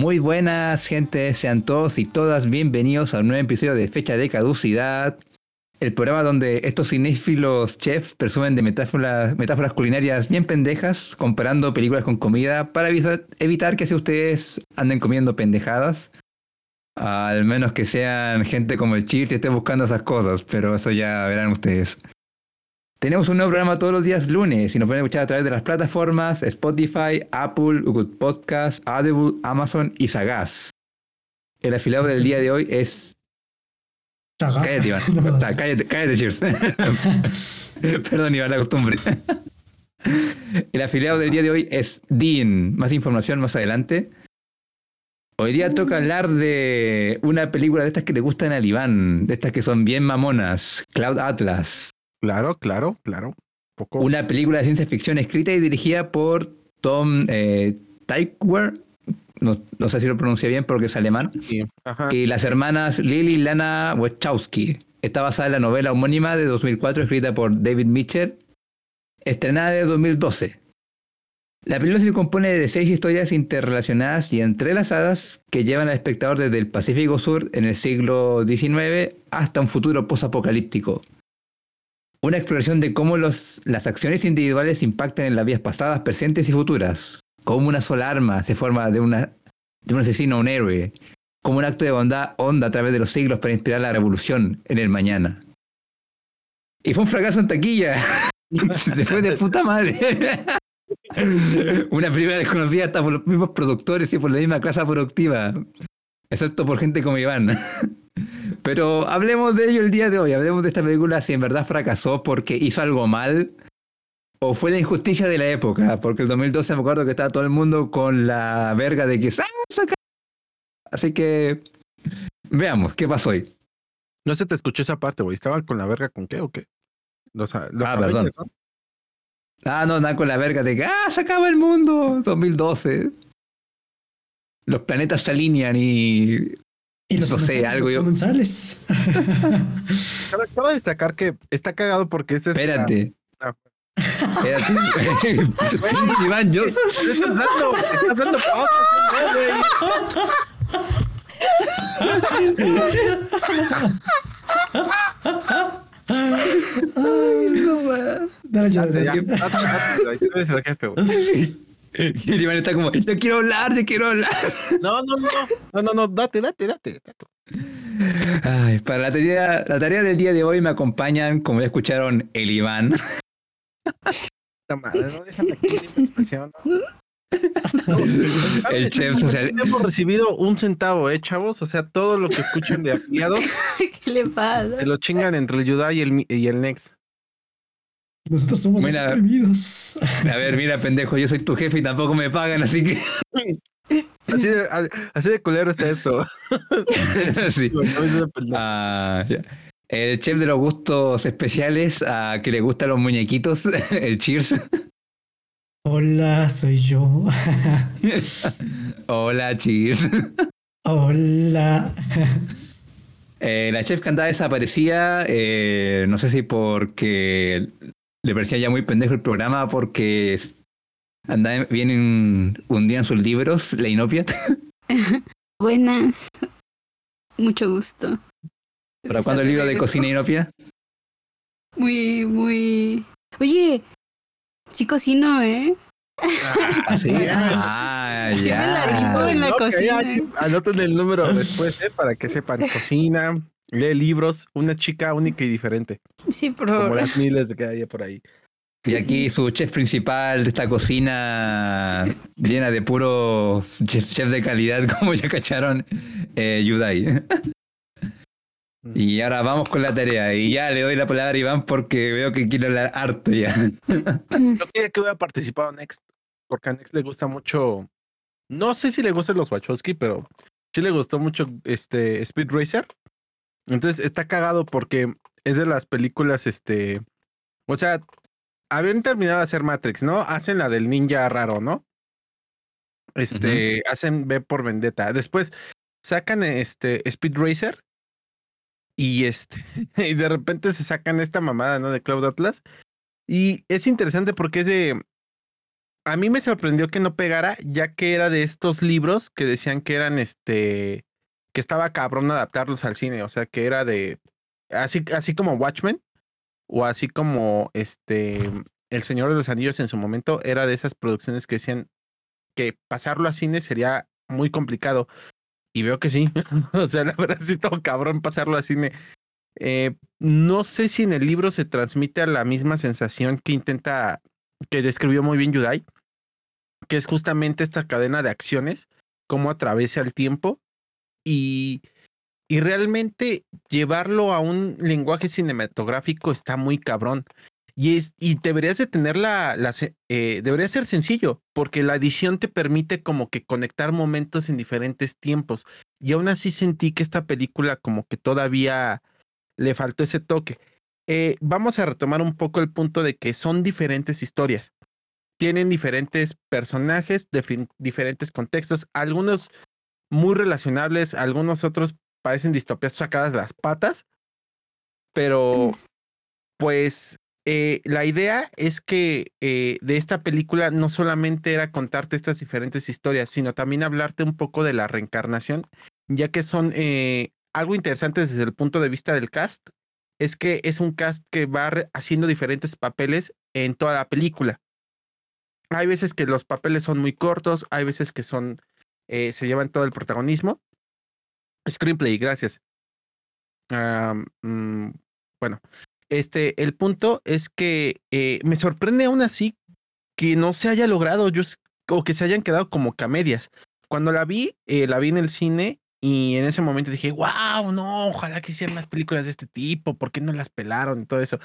Muy buenas, gente. Sean todos y todas bienvenidos a un nuevo episodio de Fecha de Caducidad. El programa donde estos cinéfilos chefs presumen de metáforas, culinarias bien pendejas, comparando películas con comida para evitar, que si ustedes anden comiendo pendejadas. Al menos que sean gente como el Chir y estén buscando esas cosas, pero eso ya verán ustedes. Tenemos un nuevo programa todos los días lunes y nos pueden escuchar a través de las plataformas Spotify, Apple, Google Podcast, Audible, Amazon y Sagaz. El afiliado del día de hoy es. Cállate, Iván. cállate, cállate, Cheers. Perdón, Iván, la costumbre. El afiliado del día de hoy es Dean. Más información más adelante. Hoy día toca hablar de una película de estas que le gustan al Iván, de estas que son bien mamonas, Cloud Atlas. Claro, claro, claro. Una película de ciencia ficción escrita y dirigida por Tom eh, No, sé si lo pronuncia bien porque es alemán. Y las hermanas Lily y Lana Wachowski. Está basada en la novela homónima de 2004 escrita por David Mitchell, estrenada en 2012. La película se compone de seis historias interrelacionadas y entrelazadas que llevan al espectador desde el Pacífico Sur en el siglo XIX hasta un futuro posapocalíptico una exploración de cómo los, las acciones individuales impactan en las vías pasadas, presentes y futuras. Cómo una sola arma se forma de un asesino a un héroe. Como un acto de bondad onda a través de los siglos para inspirar la revolución en el mañana. Y fue un fracaso en taquilla. Después de puta madre. Una película desconocida hasta por los mismos productores y por la misma clase productiva. Excepto por gente como Iván. Pero hablemos de ello el día de hoy, hablemos de esta película si en verdad fracasó porque hizo algo mal o fue la injusticia de la época, porque el 2012 me acuerdo que estaba todo el mundo con la verga de que Así que veamos, ¿qué pasó hoy? No se te escuchó esa parte, güey. ¿Estaba con la verga con qué o qué? ah, perdón. Ah, no, nada con la verga de que ¡ah, se acaba el mundo! 2012. Los planetas se alinean y y los no sé, algo yo. comensales. Acabo de destacar que está cagado porque este es. Espérate. Espérate. Iván, yo. Estás dando, estás dando Ay, no más. Dale, ya, ya. Y el Iván está como, yo quiero hablar, yo quiero hablar. No, no, no, no, no, no, date, date, date. Ay, para la tarea, la tarea del día de hoy me acompañan, como ya escucharon, el Iván. madre, no dejan aquí la expresión. el chef social. Hemos recibido un centavo, ¿eh, chavos? O sea, todo lo que escuchen de afiliados. ¿Qué le pasa? Se lo chingan entre el Yudá y el, y el Next. Nosotros somos los oprimidos. A ver, mira, pendejo, yo soy tu jefe y tampoco me pagan, así que. Así de, así de culero está esto. sí. Ah, el chef de los gustos especiales, a que le gustan los muñequitos, el Cheers. Hola, soy yo. Hola, Cheers. Hola. Eh, la chef que andaba desaparecía, eh, no sé si porque le parecía ya muy pendejo el programa porque anda, vienen un día en sus libros, La Inopia. Buenas. Mucho gusto. ¿Para cuándo el libro de cocina Inopia? Muy, muy. Oye, sí cocino, ¿eh? Ah, sí. Ah, ya. la en la cocina. anoten el número después, ¿eh? Para que sepan. Cocina, lee libros, una chica única y diferente. Sí, por favor. Como las miles que hay por ahí. Y aquí su chef principal de esta cocina llena de puros chefs chef de calidad, como ya cacharon, eh, Yudai. Y ahora vamos con la tarea. Y ya le doy la palabra a Iván porque veo que quiere hablar harto ya. Yo quería que hubiera participado a Next, porque a Next le gusta mucho. No sé si le gustan los Wachowski, pero sí le gustó mucho este Speed Racer. Entonces está cagado porque es de las películas, este, o sea, habían terminado de hacer Matrix, ¿no? Hacen la del ninja raro, ¿no? Este, hacen B por Vendetta. Después sacan este Speed Racer y este, y de repente se sacan esta mamada, ¿no? De Cloud Atlas. Y es interesante porque es de, a mí me sorprendió que no pegara, ya que era de estos libros que decían que eran este, que estaba cabrón adaptarlos al cine, o sea, que era de, así, así como Watchmen, o así como este, El Señor de los Anillos en su momento, era de esas producciones que decían que pasarlo a cine sería muy complicado. Y veo que sí. o sea, la verdad sí todo cabrón pasarlo a cine. Eh, no sé si en el libro se transmite la misma sensación que intenta, que describió muy bien Yudai, que es justamente esta cadena de acciones, cómo atraviesa el tiempo y, y realmente llevarlo a un lenguaje cinematográfico está muy cabrón. Y, es, y deberías de tener la, eh, debería ser sencillo, porque la edición te permite como que conectar momentos en diferentes tiempos. Y aún así sentí que esta película como que todavía le faltó ese toque. Eh, vamos a retomar un poco el punto de que son diferentes historias. Tienen diferentes personajes, diferentes contextos, algunos muy relacionables, algunos otros parecen distopías sacadas de las patas, pero pues eh, la idea es que eh, de esta película no solamente era contarte estas diferentes historias, sino también hablarte un poco de la reencarnación, ya que son algo interesante desde el punto de vista del cast es que es un cast que va haciendo diferentes papeles en toda la película. Hay veces que los papeles son muy cortos, hay veces que son eh, se llevan todo el protagonismo. Screenplay, gracias. Mm, bueno, este, el punto es que eh, me sorprende aún así que no se haya logrado, yo, o que se hayan quedado como camedias. Cuando la vi, eh, la vi en el cine y en ese momento dije, wow, no, ojalá que hicieran más películas de este tipo, ¿por qué no las pelaron y todo eso?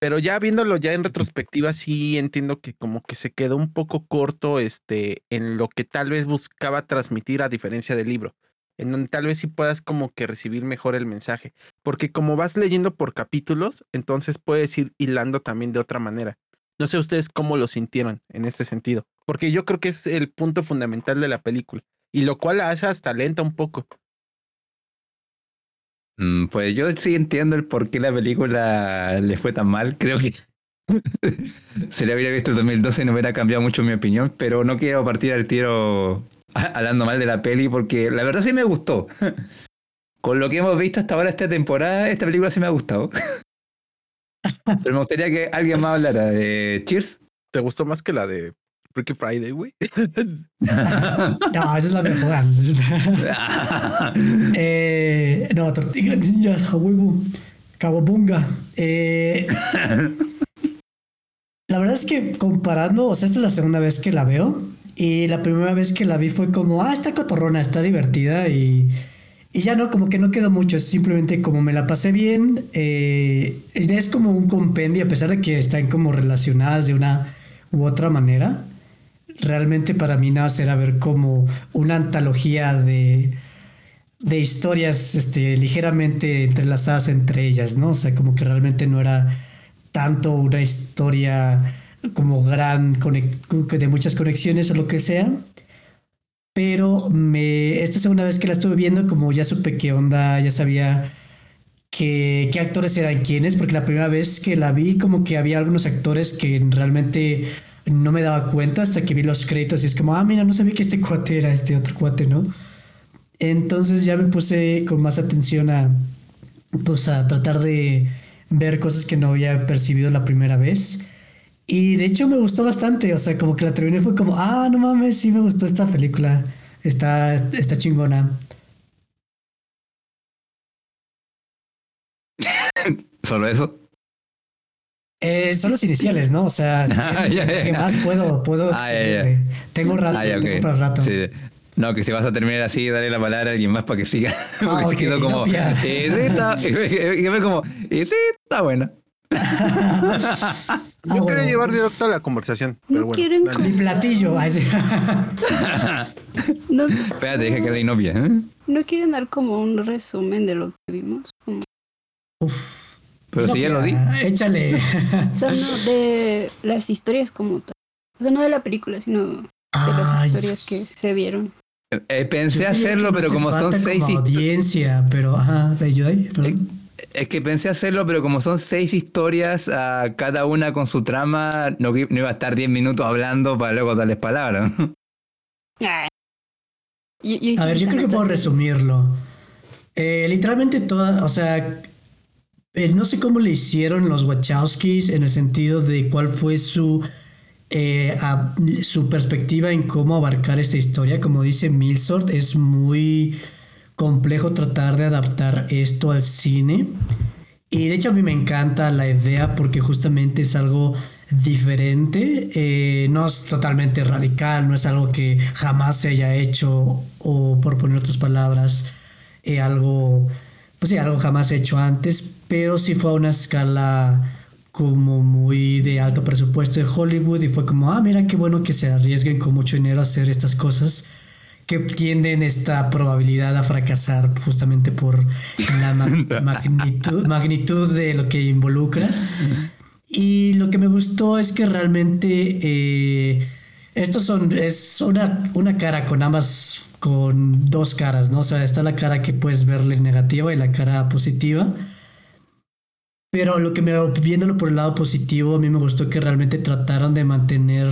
Pero ya viéndolo ya en retrospectiva, sí entiendo que como que se quedó un poco corto este, en lo que tal vez buscaba transmitir a diferencia del libro, en donde tal vez sí puedas como que recibir mejor el mensaje, porque como vas leyendo por capítulos, entonces puedes ir hilando también de otra manera. No sé ustedes cómo lo sintieron en este sentido, porque yo creo que es el punto fundamental de la película y lo cual la hace hasta lenta un poco. Mm, pues yo sí entiendo el por qué la película le fue tan mal. Creo que se le hubiera visto en 2012 y no hubiera cambiado mucho mi opinión, pero no quiero partir al tiro hablando mal de la peli porque la verdad sí me gustó. Con lo que hemos visto hasta ahora esta temporada, esta película sí me ha gustado. Pero me gustaría que alguien más hablara de Cheers. ¿Te gustó más que la de Freaky Friday, güey. no, esa es la mejor. eh, no, tortilla ninjas, a huevo. Eh, la verdad es que comparando, o sea, esta es la segunda vez que la veo. Y la primera vez que la vi fue como, ah, está cotorrona, está divertida. Y, y ya no, como que no quedó mucho. Es simplemente como me la pasé bien. Eh, es como un compendio, a pesar de que están como relacionadas de una u otra manera realmente para mí nada será ver como una antología de, de historias este, ligeramente entrelazadas entre ellas, ¿no? O sea, como que realmente no era tanto una historia como gran, de muchas conexiones o lo que sea. Pero me, esta segunda vez que la estuve viendo, como ya supe qué onda, ya sabía qué actores eran quiénes, porque la primera vez que la vi, como que había algunos actores que realmente no me daba cuenta hasta que vi los créditos y es como, ah, mira, no sabía que este cuate era este otro cuate, ¿no? Entonces ya me puse con más atención a, pues, a tratar de ver cosas que no había percibido la primera vez. Y de hecho me gustó bastante, o sea, como que la terminé fue como, ah, no mames, sí me gustó esta película, está, está chingona. ¿Solo eso? Eh, son los iniciales, ¿no? O sea, ah, ¿qué más puedo? puedo ah, Tengo un rato, ah, tengo para rato. No, que si vas a terminar así, dale la palabra a alguien más para que siga. Porque okay, quedó como, no, eh, sí, está, y me como, y sí, está buena. Yo quiero llevar directo a la conversación. Pero bueno, quieren Mi platillo. no, Espérate, deja que la inopia. ¿eh? ¿No quieren dar como un resumen de lo que vimos? Uf. Pero si ya lo di. Échale. O sea, no de las historias como tal. O sea, no de la película, sino de las historias que se vieron. Eh, pensé hacerlo, pero como son seis como audiencia, pero ajá, ¿te ayuda ahí? Es, es que pensé hacerlo, pero como son seis historias, a cada una con su trama, no, no iba a estar diez minutos hablando para luego darles palabras. a ver, yo creo que puedo resumirlo. Eh, literalmente toda, o sea, eh, no sé cómo le hicieron los Wachowskis en el sentido de cuál fue su, eh, su perspectiva en cómo abarcar esta historia. Como dice Milsort, es muy complejo tratar de adaptar esto al cine. Y de hecho a mí me encanta la idea porque justamente es algo diferente, eh, no es totalmente radical, no es algo que jamás se haya hecho o por poner otras palabras, algo, pues sí, algo jamás hecho antes, pero sí fue a una escala como muy de alto presupuesto de Hollywood y fue como, ah, mira qué bueno que se arriesguen con mucho dinero a hacer estas cosas que tienden esta probabilidad a fracasar justamente por la magnitud, magnitud de lo que involucra. Y lo que me gustó es que realmente eh, estos son, es una, una cara con ambas, con dos caras, ¿no? O sea, está la cara que puedes verle negativa y la cara positiva. Pero lo que me viéndolo por el lado positivo, a mí me gustó que realmente trataron de mantener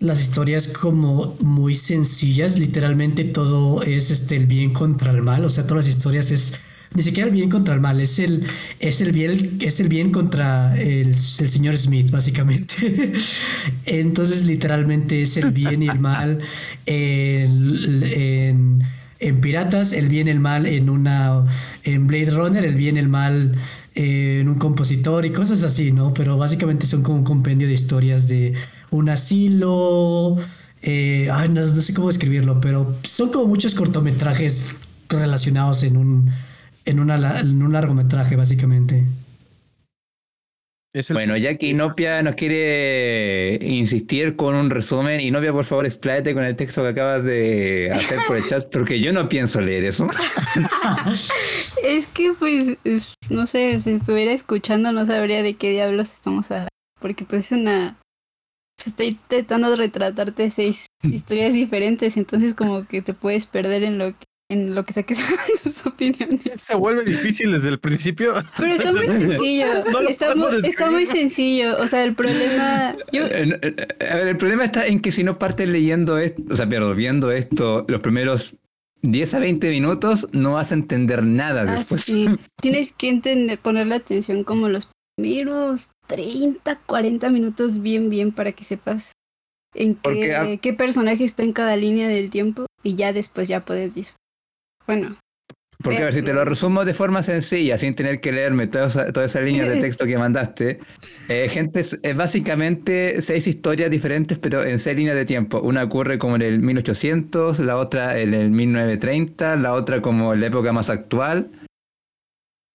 las historias como muy sencillas. Literalmente todo es este el bien contra el mal. O sea, todas las historias es ni siquiera el bien contra el mal, es el, es el bien, es el bien contra el, el señor Smith, básicamente. Entonces, literalmente es el bien y el mal en en Piratas, el bien y el mal en una en Blade Runner, el bien y el mal en un compositor y cosas así, ¿no? Pero básicamente son como un compendio de historias de un asilo. Eh, ay, no, sé cómo describirlo, pero son como muchos cortometrajes relacionados en un, en, en un largometraje, básicamente bueno, ya que Inopia nos quiere insistir con un resumen, Inopia, por favor, expláyate con el texto que acabas de hacer por el chat, porque yo no pienso leer eso. es que, pues, no sé, si estuviera escuchando no sabría de qué diablos estamos hablando, porque pues es una... Estoy intentando retratarte seis historias diferentes, entonces como que te puedes perder en lo que en lo que sea que sean sus opiniones. Se vuelve difícil desde el principio. Pero está muy sencillo. está, muy, sencillo. O sea, el problema. Eh, eh, a ver, el problema está en que si no partes leyendo esto, o sea, pero viendo esto, los primeros 10 a 20 minutos, no vas a entender nada ah, después. Sí. Tienes que entender, ponerle atención como los primeros 30, 40 minutos bien, bien para que sepas en qué, qué personaje está en cada línea del tiempo y ya después ya puedes disfrutar. Bueno. Porque a ver, si te lo resumo de forma sencilla, sin tener que leerme toda esa, toda esa línea de texto que mandaste, eh, gente, es básicamente seis historias diferentes, pero en seis líneas de tiempo. Una ocurre como en el 1800, la otra en el 1930, la otra como en la época más actual.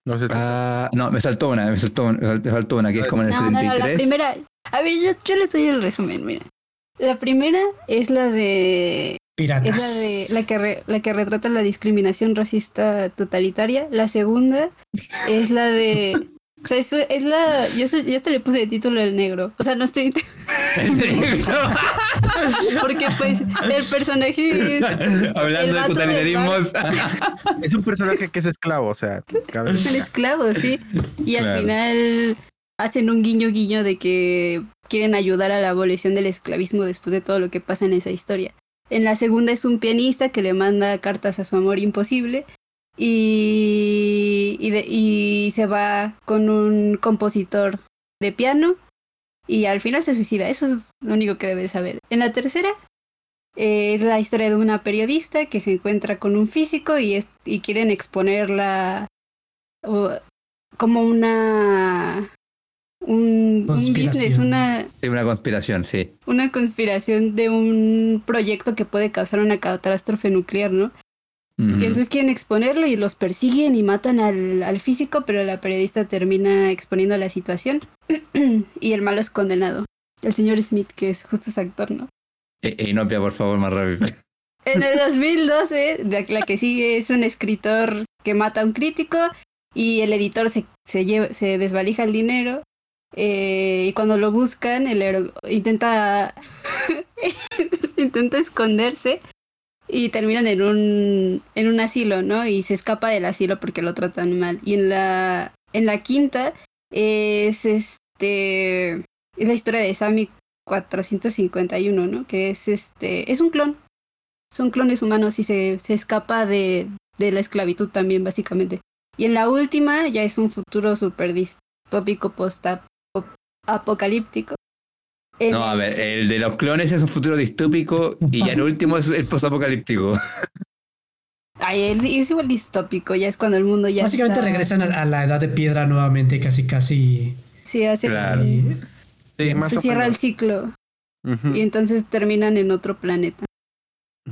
No, sé ah, no me saltó una, me saltó, me faltó una, que es como en el 73. la primera, a ver, yo, yo les doy el resumen, mira. La primera es la de es la, de, la, que la que retrata la discriminación racista totalitaria. La segunda es la de. O sea, es, la. Yo, yo te le puse de título el negro. O sea, no estoy. El negro. Porque, pues, el personaje. Hablando de totalitarismos. es un personaje que es esclavo, o sea. Es un esclavo, sí. Y al final hacen un guiño guiño de que quieren ayudar a la abolición del esclavismo después de todo lo que pasa en esa historia. En la segunda es un pianista que le manda cartas a su amor imposible y, y, se va con un compositor de piano y al final se suicida. Eso es lo único que debes saber. En la tercera eh, es la historia de una periodista que se encuentra con un físico y, es, y quieren exponerla como una un, business, una... una conspiración, sí. Una conspiración de un proyecto que puede causar una catástrofe nuclear, ¿no? Y entonces quieren exponerlo y los persiguen y matan al, al físico, pero la periodista termina exponiendo la situación y el malo es condenado. El señor Smith, que es justo ese actor, ¿no? E, e Inopia, por favor, más rápido. En el 2012, de la que sigue es un escritor que mata a un crítico y el editor se, se, lleva, se desvalija el dinero eh, y cuando lo buscan, el intenta, intenta esconderse. y terminan en un, en un asilo, ¿no? Y se escapa del asilo porque lo tratan mal. Y en la, en la quinta es este es la historia de Sammy 451, ¿no? Que es este es un clon. Son clones humanos y se, se escapa de, de la esclavitud también, básicamente. Y en la última ya es un futuro súper distópico post-apocalíptico. No, a ver, el de los clones es un futuro distópico y ya el último es el post-apocalíptico. Ay, es igual distópico, ya es cuando el mundo ya. Básicamente regresan a, la edad de piedra nuevamente, casi, casi. Sí, así. Claro. se cierra el ciclo. Y entonces terminan en otro planeta.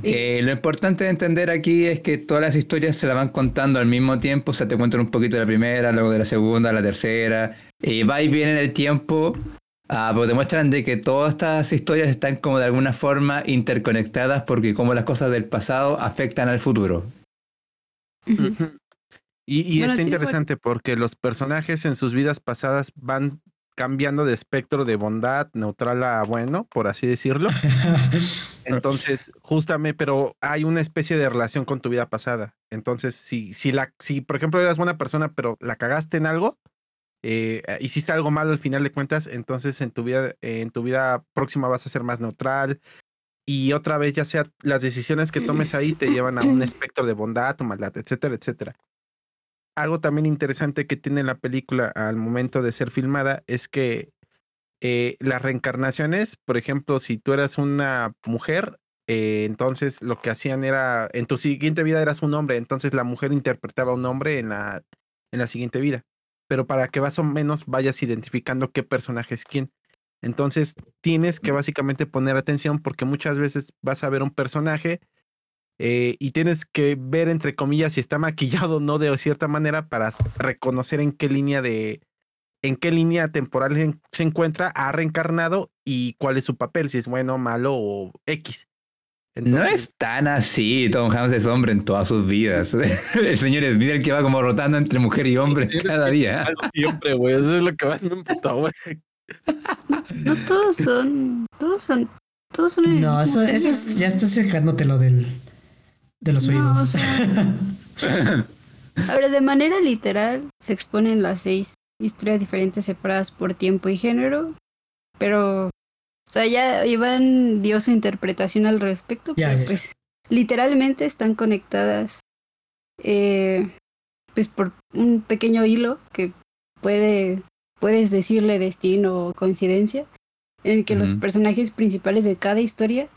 Lo importante de entender aquí es que todas las historias se las van contando al mismo tiempo, o sea, te cuentan un poquito de la primera, luego de la segunda, la tercera, y va y viene en el tiempo, Ah, pues demuestran de que todas estas historias están como de alguna forma interconectadas porque como las cosas del pasado afectan al futuro. Y, y está interesante porque los personajes en sus vidas pasadas van cambiando de espectro de bondad neutral a bueno, por así decirlo. Entonces, justamente, pero hay una especie de relación con tu vida pasada. Entonces, si, si, la, si por ejemplo eras buena persona, pero la cagaste en algo, eh, hiciste algo malo al final de cuentas, entonces en tu vida, en tu vida próxima vas a ser más neutral. Y otra vez, ya sea las decisiones que tomes ahí te llevan a un espectro de bondad o maldad, etcétera, etcétera. Algo también interesante que tiene la película al momento de ser filmada es que eh, las reencarnaciones, por ejemplo, si tú eras una mujer, eh, entonces lo que hacían era, en tu siguiente vida eras un hombre, entonces la mujer interpretaba a un hombre en la, en la siguiente vida pero para que más o menos vayas identificando qué personaje es quién. Entonces tienes que básicamente poner atención porque muchas veces vas a ver un personaje eh, y tienes que ver entre comillas si está maquillado o no de cierta manera para reconocer en qué línea de en qué línea temporal se encuentra, ha reencarnado y cuál es su papel, si es bueno, malo o X no es tan así, Tom Hanks es hombre en todas sus vidas. El señor Smith el que va como rotando entre mujer y hombre cada día. Siempre, güey, eso es lo que va en un puto, güey. No todos son, todos son, todos son. No, eso, eso es, ya estás lo del, de los oídos. Ahora, de manera literal, se exponen las seis historias diferentes separadas por tiempo y género, pero o sea, ya Iván dio su interpretación al respecto, pero pues literalmente están conectadas eh, pues por un pequeño hilo que puede puedes decirle destino o coincidencia en el que los personajes principales de cada historia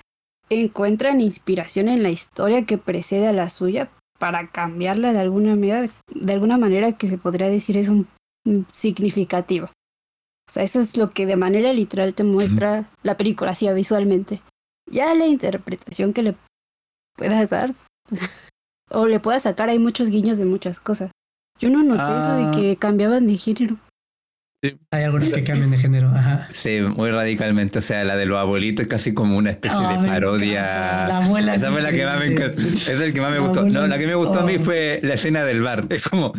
encuentran inspiración en la historia que precede a la suya para cambiarla de alguna manera, de alguna manera que se podría decir es un significativo. O sea, eso es lo que de manera literal te muestra la película, así visualmente. Ya la interpretación que le puedas dar, o le puedas sacar, hay muchos guiños de muchas cosas. Yo no noté eso de ah. que cambiaban de género. Sí. Hay algunos que cambian de género, ajá. Sí, muy radicalmente. O sea, la de los abuelitos es casi como una especie de parodia. La abuela Esa fue la que más me Es el que más me gustó. No, la que me gustó a mí fue la escena del bar. Es como,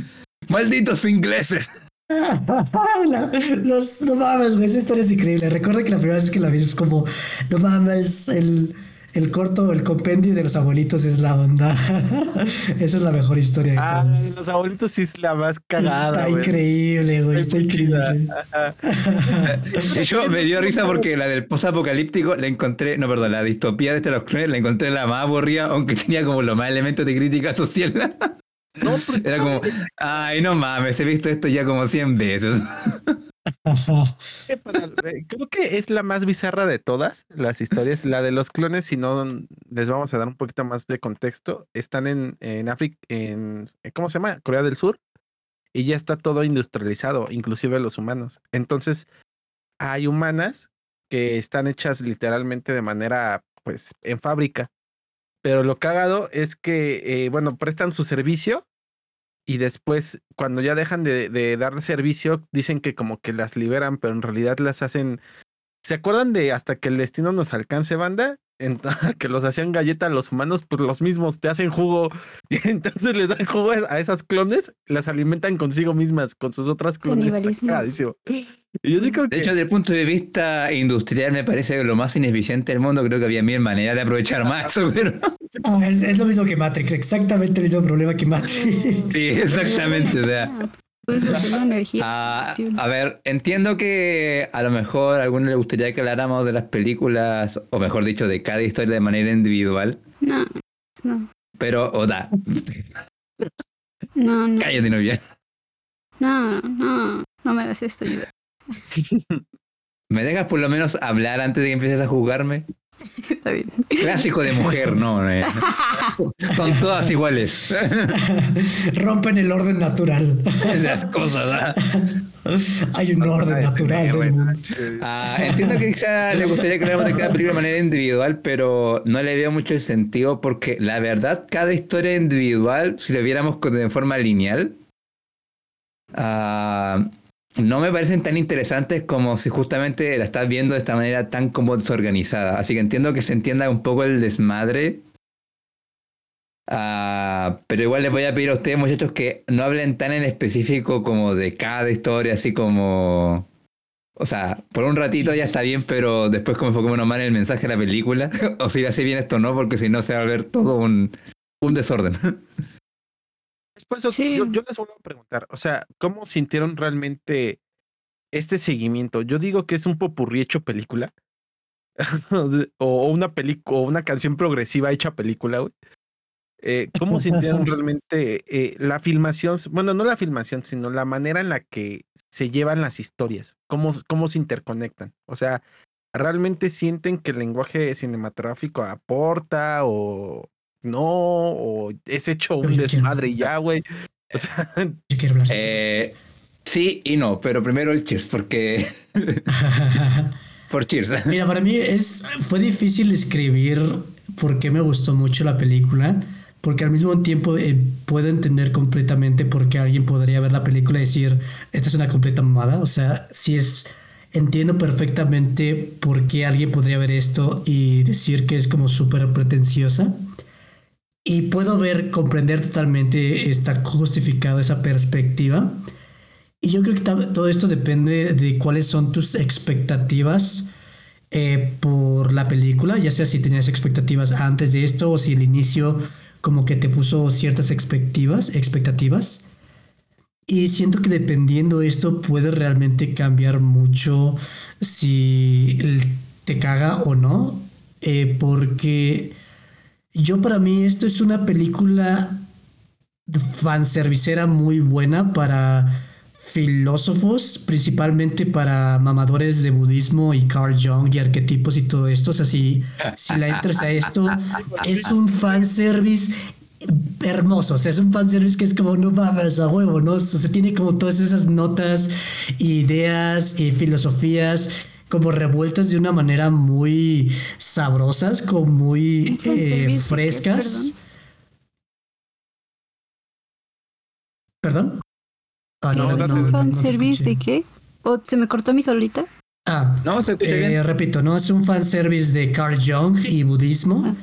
malditos ingleses. Los, no mames, güey, esa historia es increíble. Recuerda que la primera vez que la vi es como, no mames, el, el corto, el compendio de los abuelitos es la onda. esa es la mejor historia de ah, Los abuelitos sí es la más cagada. Está increíble, güey, está increíble. Yo me dio risa porque la del post-apocalíptico la encontré, no, perdón, la distopía de este los clones la encontré la más aburrida, aunque tenía como los más elementos de crítica social. Era como, ay, no mames, he visto esto ya como 100 veces. Creo que es la más bizarra de todas las historias. La de los clones, si no les vamos a dar un poquito más de contexto, están en, en África, en, ¿cómo se llama? Corea del Sur. Y ya está todo industrializado, inclusive los humanos. Entonces, hay humanas que están hechas literalmente de manera, pues, en fábrica. Pero lo cagado es que, eh, bueno, prestan su servicio y después, cuando ya dejan de, de dar servicio, dicen que como que las liberan, pero en realidad las hacen. ¿Se acuerdan de hasta que el destino nos alcance, banda? que los hacían galletas los humanos, pues los mismos te hacen jugo y entonces les dan jugo a esas clones, las alimentan consigo mismas, con sus otras clones. Y yo digo de hecho, desde el punto de vista industrial, me parece lo más ineficiente del mundo. Creo que había mil maneras de aprovechar más pero. Ah, es, lo mismo que Matrix, exactamente el mismo problema que Matrix. Sí, exactamente. O sea, Ah, a ver, entiendo que a lo mejor a alguno le gustaría que habláramos de las películas, o mejor dicho, de cada historia de manera individual. No, no. Pero, Oda. No, no. Cállate, novia. No, no, no me hagas esto, yo. ¿Me dejas por lo menos hablar antes de que empieces a jugarme? Está bien. Clásico de mujer, no. Eh. Son todas iguales. Rompen el orden natural. Esas cosas. ¿ah? Hay un orden natural del mundo. Ah, entiendo que quizá le gustaría que habláramos de cada película de manera individual, pero no le veo mucho el sentido porque la verdad, cada historia individual, si lo viéramos de forma lineal, uh, no me parecen tan interesantes como si justamente la estás viendo de esta manera tan como desorganizada. Así que entiendo que se entienda un poco el desmadre. Ah, pero igual les voy a pedir a ustedes, muchachos, que no hablen tan en específico como de cada historia, así como. O sea, por un ratito ya está bien, pero después como enfoquémonos más en el mensaje de la película. o si hace bien esto no, porque si no se va a ver todo un, un desorden. Después, yo, les vuelvo a preguntar, o sea, ¿cómo sintieron realmente este seguimiento? Yo digo que es un popurrí hecho película. o una película, o una canción progresiva hecha película, güey. Eh, ¿Cómo sintieron realmente eh, la filmación? Bueno, no la filmación, sino la manera en la que se llevan las historias, cómo, cómo se interconectan. O sea, ¿realmente sienten que el lenguaje cinematográfico aporta o, no, o es hecho un desmadre y ya, güey. O sea, yo quiero hablar. Eh, sí y no, pero primero el Cheers, porque. Por Cheers. Mira, para mí es, fue difícil escribir por qué me gustó mucho la película, porque al mismo tiempo eh, puedo entender completamente por qué alguien podría ver la película y decir, esta es una completa mamada. O sea, si es. Entiendo perfectamente por qué alguien podría ver esto y decir que es como súper pretenciosa. Y puedo ver, comprender totalmente, está justificado esa perspectiva. Y yo creo que todo esto depende de cuáles son tus expectativas eh, por la película, ya sea si tenías expectativas antes de esto o si el inicio como que te puso ciertas expectativas, expectativas. Y siento que dependiendo de esto puede realmente cambiar mucho si te caga o no, eh, porque yo para mí esto es una película fanservicera muy buena para filósofos, principalmente para mamadores de budismo y Carl Jung y arquetipos y todo esto. O sea, si, la entras a esto, es un fanservice hermoso. O sea, es un fanservice que es como, no mames, a huevo, ¿no? O sea, tiene como todas esas notas, ideas y filosofías como revueltas de una manera muy sabrosas, como muy eh, frescas. ¿Perdón? Ah, no, ¿Es un fanservice de qué? ¿O se me cortó mi solita? Ah, no, se eh, repito, no es un fanservice de Carl Jung y budismo, ah.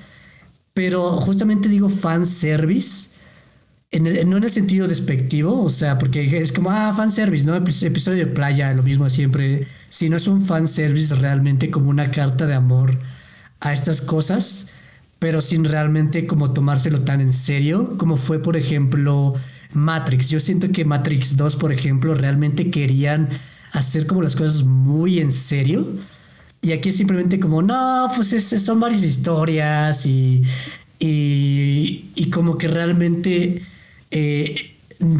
pero justamente digo fanservice no en el sentido despectivo, o sea, porque es como, ah, fanservice, ¿no? Episodio de playa, lo mismo siempre, sino es un fanservice realmente como una carta de amor a estas cosas, pero sin realmente como tomárselo tan en serio, como fue, por ejemplo, Matrix. Yo siento que Matrix 2, por ejemplo, realmente querían hacer como las cosas muy en serio. Y aquí es simplemente como, no, pues son varias historias y, y, y como que realmente eh,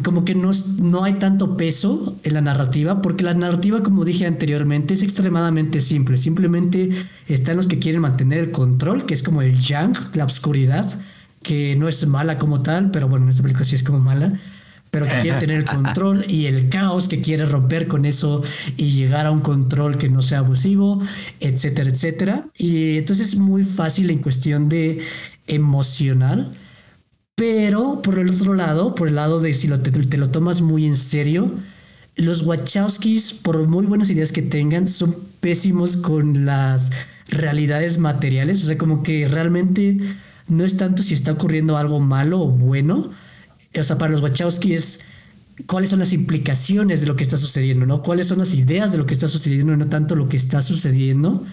como que no, no hay tanto peso en la narrativa, porque la narrativa, como dije anteriormente, es extremadamente simple. Simplemente están los que quieren mantener el control, que es como el yang, la oscuridad, que no es mala como tal, pero bueno, en esta película sí es como mala, pero que quiere tener el control y el caos que quiere romper con eso y llegar a un control que no sea abusivo, etcétera, etcétera. Y entonces es muy fácil en cuestión de emocional pero por el otro lado, por el lado de si te, lo tomas muy en serio, los Wachowskis, por muy buenas ideas que tengan, son pésimos con las realidades materiales, o sea, como que realmente no es tanto si está ocurriendo algo malo o bueno, o sea, para los Wachowski es cuáles son las implicaciones de lo que está sucediendo, ¿no? Cuáles son las ideas de lo que está sucediendo, no tanto lo que está sucediendo.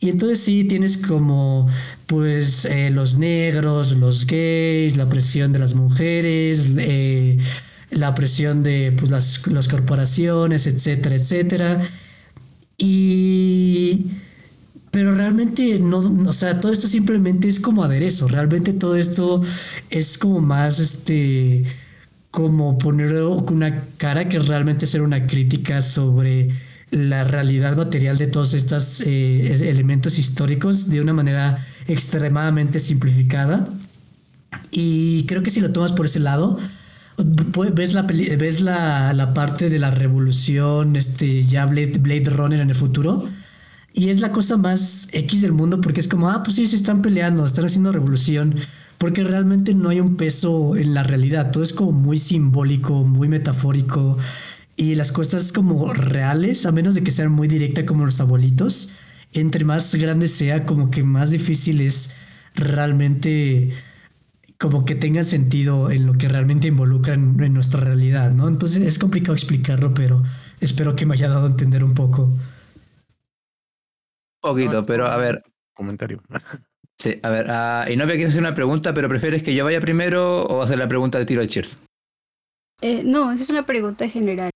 Y entonces sí tienes como pues eh, los negros, los gays, la presión de las mujeres, eh, la presión de pues, las, las corporaciones, etcétera, etcétera. Y pero realmente no, o sea, todo esto simplemente es como aderezo, realmente todo esto es como más, este, como poner una cara que realmente ser una crítica sobre la realidad material de todos estos eh, elementos históricos de una manera extremadamente simplificada. Y creo que si lo tomas por ese lado, ves la, ves la, la parte de la revolución, este, ya Blade, Blade Runner en el futuro y es la cosa más X del mundo porque es como, ah, pues sí, se están peleando, están haciendo revolución, porque realmente no hay un peso en la realidad, todo es como muy simbólico, muy metafórico, y las cosas como reales, a menos de que sean muy directas como los abuelitos, entre más grande sea, como que más difícil es realmente como que tenga sentido en lo que realmente involucran en nuestra realidad, ¿no? Entonces es complicado explicarlo, pero espero que me haya dado a entender un poco poquito, pero a ver. Comentario. Sí, a ver, uh, y no había hacer una pregunta, pero ¿prefieres que yo vaya primero o hacer la pregunta de tiro al Cheers? Eh, no, esa es una pregunta general.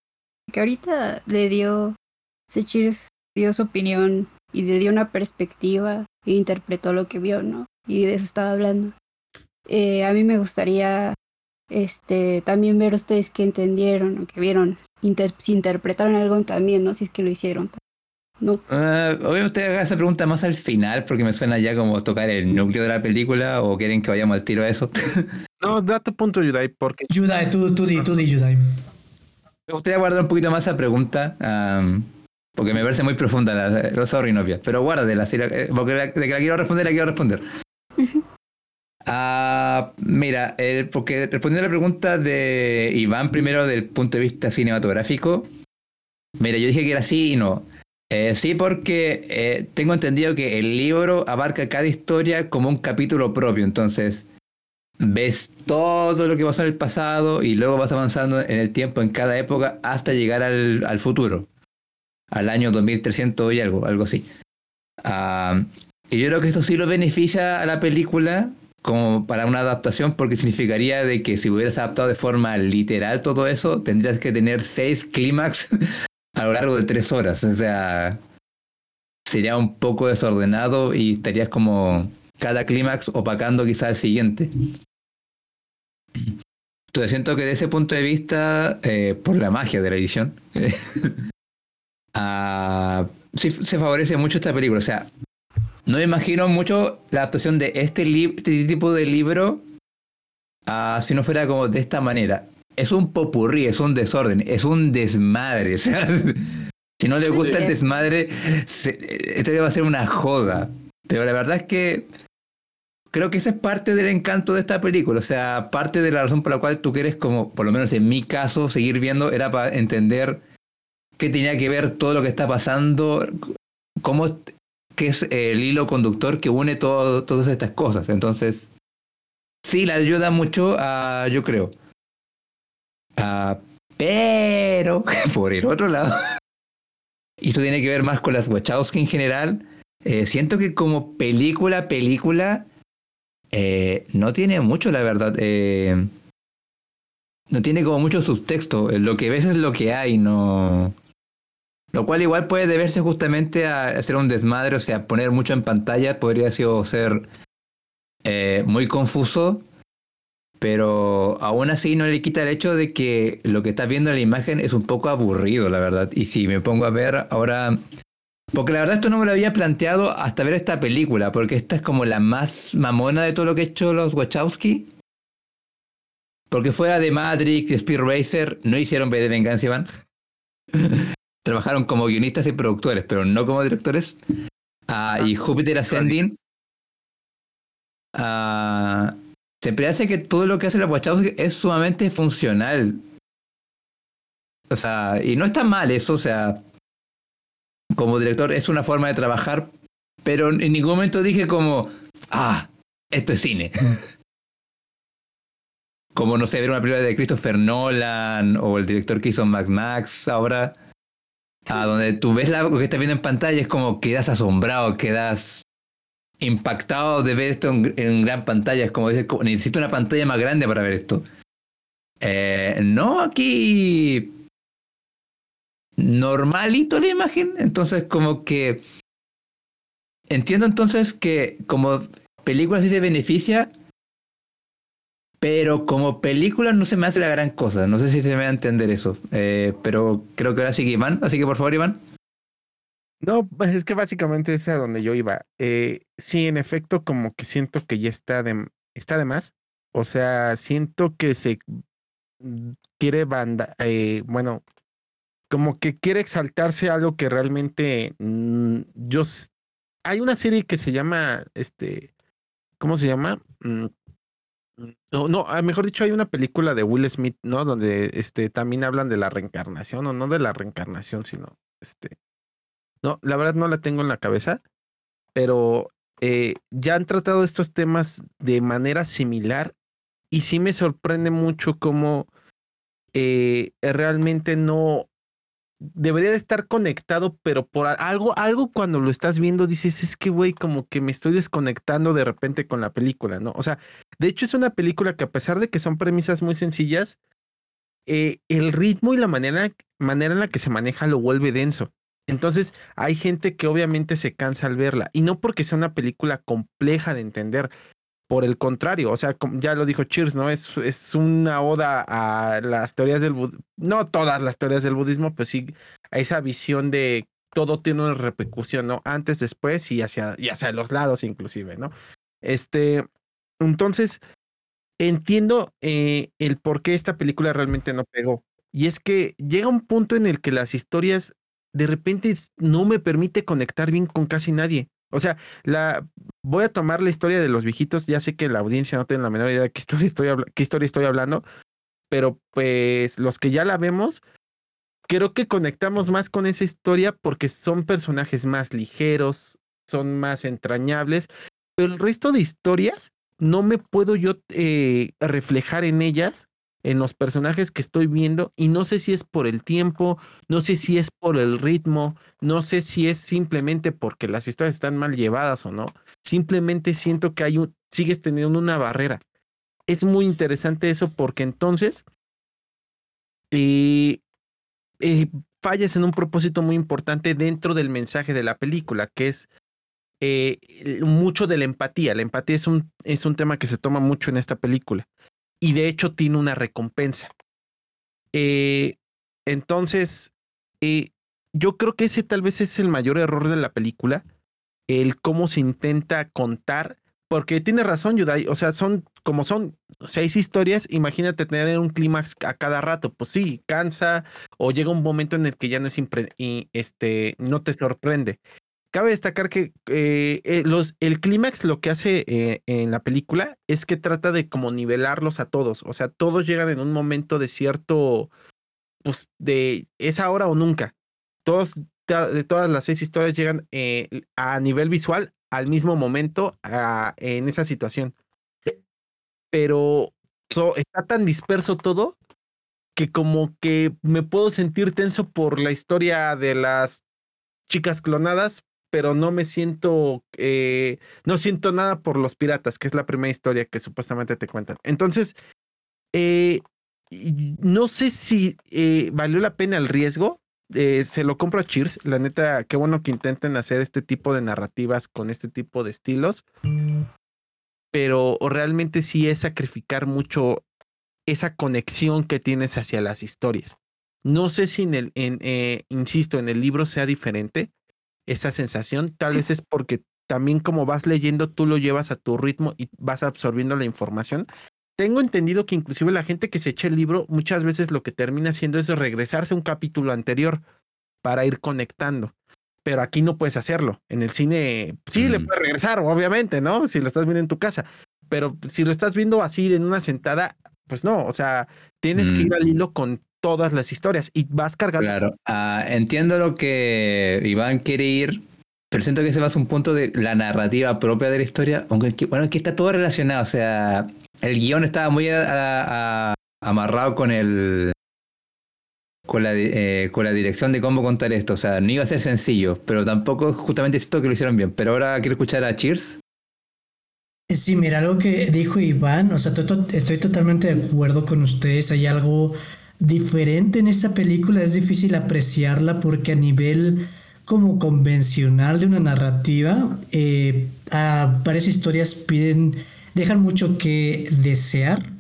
Que ahorita le dio, se Cheers dio su opinión y le dio una perspectiva e interpretó lo que vio, ¿no? Y de eso estaba hablando. Eh, a mí me gustaría este también ver ustedes que entendieron o que vieron, si interpretaron algo también, ¿no? Si es que lo hicieron. No. Uh, obviamente haga esa pregunta más al final porque me suena ya como tocar el núcleo de la película o quieren que vayamos al tiro a eso. no, da tu punto, Yudai, porque... Yudai, tú, tú di, tú di, Yudai. Me gustaría guardar un poquito más esa pregunta porque me parece muy profunda, la, lo sorry, novia, pero guárdela, eh, porque de que la quiero responder, la quiero responder. Ah, mira, porque respondiendo a la pregunta de Iván primero del punto de vista cinematográfico, mira, yo dije que era así y no. Eh, sí, porque eh, tengo entendido que el libro abarca cada historia como un capítulo propio, entonces ves todo lo que pasó en el pasado y luego vas avanzando en el tiempo en cada época hasta llegar al, futuro, al año 2300 y algo, algo así. Ah, y yo creo que esto sí lo beneficia a la película como para una adaptación porque significaría de que si hubieras adaptado de forma literal todo eso, tendrías que tener seis clímax a lo largo de tres horas. O sea, sería un poco desordenado y estarías como cada clímax opacando quizá el siguiente. Entonces siento que de ese punto de vista, eh, por la magia de la edición, uh, sí se favorece mucho esta película. O sea, no me imagino mucho la adaptación de este, este tipo de libro uh, si no fuera como de esta manera es un popurrí, es un desorden, es un desmadre. si no le gusta el desmadre, este va a ser una joda. Pero la verdad es que creo que esa es parte del encanto de esta película. O sea, parte de la razón por la cual tú quieres, como por lo menos en mi caso, seguir viendo, era para entender qué tenía que ver todo lo que está pasando, cómo qué es el hilo conductor que une todo, todas estas cosas. Entonces, sí, la ayuda mucho a, yo creo, Ah, pero, por el otro lado, y esto tiene que ver más con las Wachowski en general, eh, siento que como película, película, eh, no tiene mucho, la verdad. Eh, no tiene como mucho subtexto. Lo que ves es lo que hay, no. Lo cual igual puede deberse justamente a hacer un desmadre, o sea, poner mucho en pantalla podría ser muy confuso pero aún así no le quita el hecho de que lo que estás viendo en la imagen es un poco aburrido, la verdad. Y si me pongo a ver ahora... Porque la verdad esto no me lo había planteado hasta ver esta película, porque esta es como la más mamona de todo lo que ha hecho los Wachowski. Porque fuera de Matrix y Speed Racer, no hicieron B de Venganza, Iván. Trabajaron como guionistas y productores, pero no como directores. Ah, y Jupiter Ascending. Ah, se parece que todo lo que hace la Wachowski es sumamente funcional. O sea, y no está mal eso, o sea, como director es una forma de trabajar, pero en ningún momento dije como, ah, esto es cine. como, no sé, ver una película de Christopher Nolan o el director que hizo Max Max ahora, a donde tú ves lo que estás viendo en pantalla, es como quedas asombrado, quedas impactado de ver esto en, gran pantalla. Es como decir, necesito una pantalla más grande para ver esto. Eh, no, aquí normalito la imagen, entonces como que entiendo entonces que como película sí se beneficia, pero como película no se me hace la gran cosa. No sé si se me va a entender eso, eh, pero creo que ahora sigue Iván, así que por favor Iván. No, pues, es que básicamente es a donde yo iba. Eh, sí, en efecto, como que siento que ya está de, está de más. O sea, siento que se mm, quiere banda, eh, bueno, como que quiere exaltarse algo que realmente mm, yo hay una serie que se llama este ¿cómo se llama? Mm, no, ah, mejor dicho, hay una película de Will Smith, ¿no? Donde este también hablan de la reencarnación, o no de la reencarnación, sino este. No, la verdad no la tengo en la cabeza, pero eh, ya han tratado estos temas de manera similar y sí me sorprende mucho cómo eh, realmente no debería de estar conectado, pero por algo, algo cuando lo estás viendo dices, es que, güey, como que me estoy desconectando de repente con la película, ¿no? O sea, de hecho es una película que a pesar de que son premisas muy sencillas, eh, el ritmo y la manera, manera en la que se maneja lo vuelve denso. Entonces, hay gente que obviamente se cansa al verla, y no porque sea una película compleja de entender, por el contrario, o sea, ya lo dijo Cheers, ¿no? Es, es una oda a las teorías del budismo, no todas las teorías del budismo, pero sí a esa visión de todo tiene una repercusión, ¿no? Antes, después y hacia, y hacia los lados inclusive, ¿no? Este, entonces, entiendo eh, el por qué esta película realmente no pegó. Y es que llega un punto en el que las historias de repente no me permite conectar bien con casi nadie. O sea, la, voy a tomar la historia de los viejitos. Ya sé que la audiencia no tiene la menor idea de qué historia estoy, qué historia estoy hablando, pero pues los que ya la vemos, creo que conectamos más con esa historia porque son personajes más ligeros, son más entrañables, pero el resto de historias no me puedo yo eh, reflejar en ellas en los personajes que estoy viendo y no sé si es por el tiempo, no sé si es por el ritmo, no sé si es simplemente porque las historias están mal llevadas o no. Simplemente siento que hay un, sigues teniendo una barrera. Es muy interesante eso porque entonces eh, eh, fallas en un propósito muy importante dentro del mensaje de la película, que es eh, mucho de la empatía. La empatía es un, es un tema que se toma mucho en esta película y de hecho tiene una recompensa. Entonces, yo creo que ese tal vez es el mayor error de la película, el cómo se intenta contar, porque tiene razón Yudai, o sea, son como son seis historias, imagínate tener un clímax a cada rato, pues sí, cansa o llega un momento en el que ya no es y este no te sorprende. Cabe destacar que eh, eh, los, el clímax lo que hace eh, en la película es que trata de como nivelarlos a todos. O sea, todos llegan en un momento de cierto, pues de es ahora o nunca. Todos, de todas las seis historias llegan a nivel visual al mismo momento en esa situación. Pero está tan disperso todo que como que me puedo sentir tenso por la historia de las chicas clonadas, pero no me siento, eh, no siento nada por los piratas, que es la primera historia que supuestamente te cuentan. Entonces, eh, no sé si eh, valió la pena el riesgo. Se lo compro a Cheers. La neta, qué bueno que intenten hacer este tipo de narrativas con este tipo de estilos. Pero realmente sí es sacrificar mucho esa conexión que tienes hacia las historias. No sé si en el, en, insisto, en el libro sea diferente esa sensación. Tal vez es porque también como vas leyendo, tú lo llevas a tu ritmo y vas absorbiendo la información. Tengo entendido que inclusive la gente que se echa el libro muchas veces lo que termina haciendo es regresarse a un capítulo anterior para ir conectando. Pero aquí no puedes hacerlo. En el cine sí le puedes regresar, obviamente, ¿no? Si lo estás viendo en tu casa. Pero si lo estás viendo así en una sentada, pues no. O sea, tienes que ir mm. al hilo con todas las historias y vas cargando. Claro, ah, entiendo lo que Iván quiere ir. pero siento que ese va a un punto de la narrativa propia de la historia, aunque bueno, aquí está todo relacionado, o sea, el guion estaba muy amarrado con el con la, eh, con la dirección de cómo contar esto, o sea, no iba a ser sencillo, pero tampoco justamente siento que lo hicieron bien, pero ahora quiero escuchar a Cheers. Sí, mira, algo que dijo Iván, o sea, estoy totalmente de acuerdo con ustedes, hay algo diferente en esta película, es difícil apreciarla porque a nivel como convencional de una narrativa, eh, varias historias piden, dejan mucho que desear.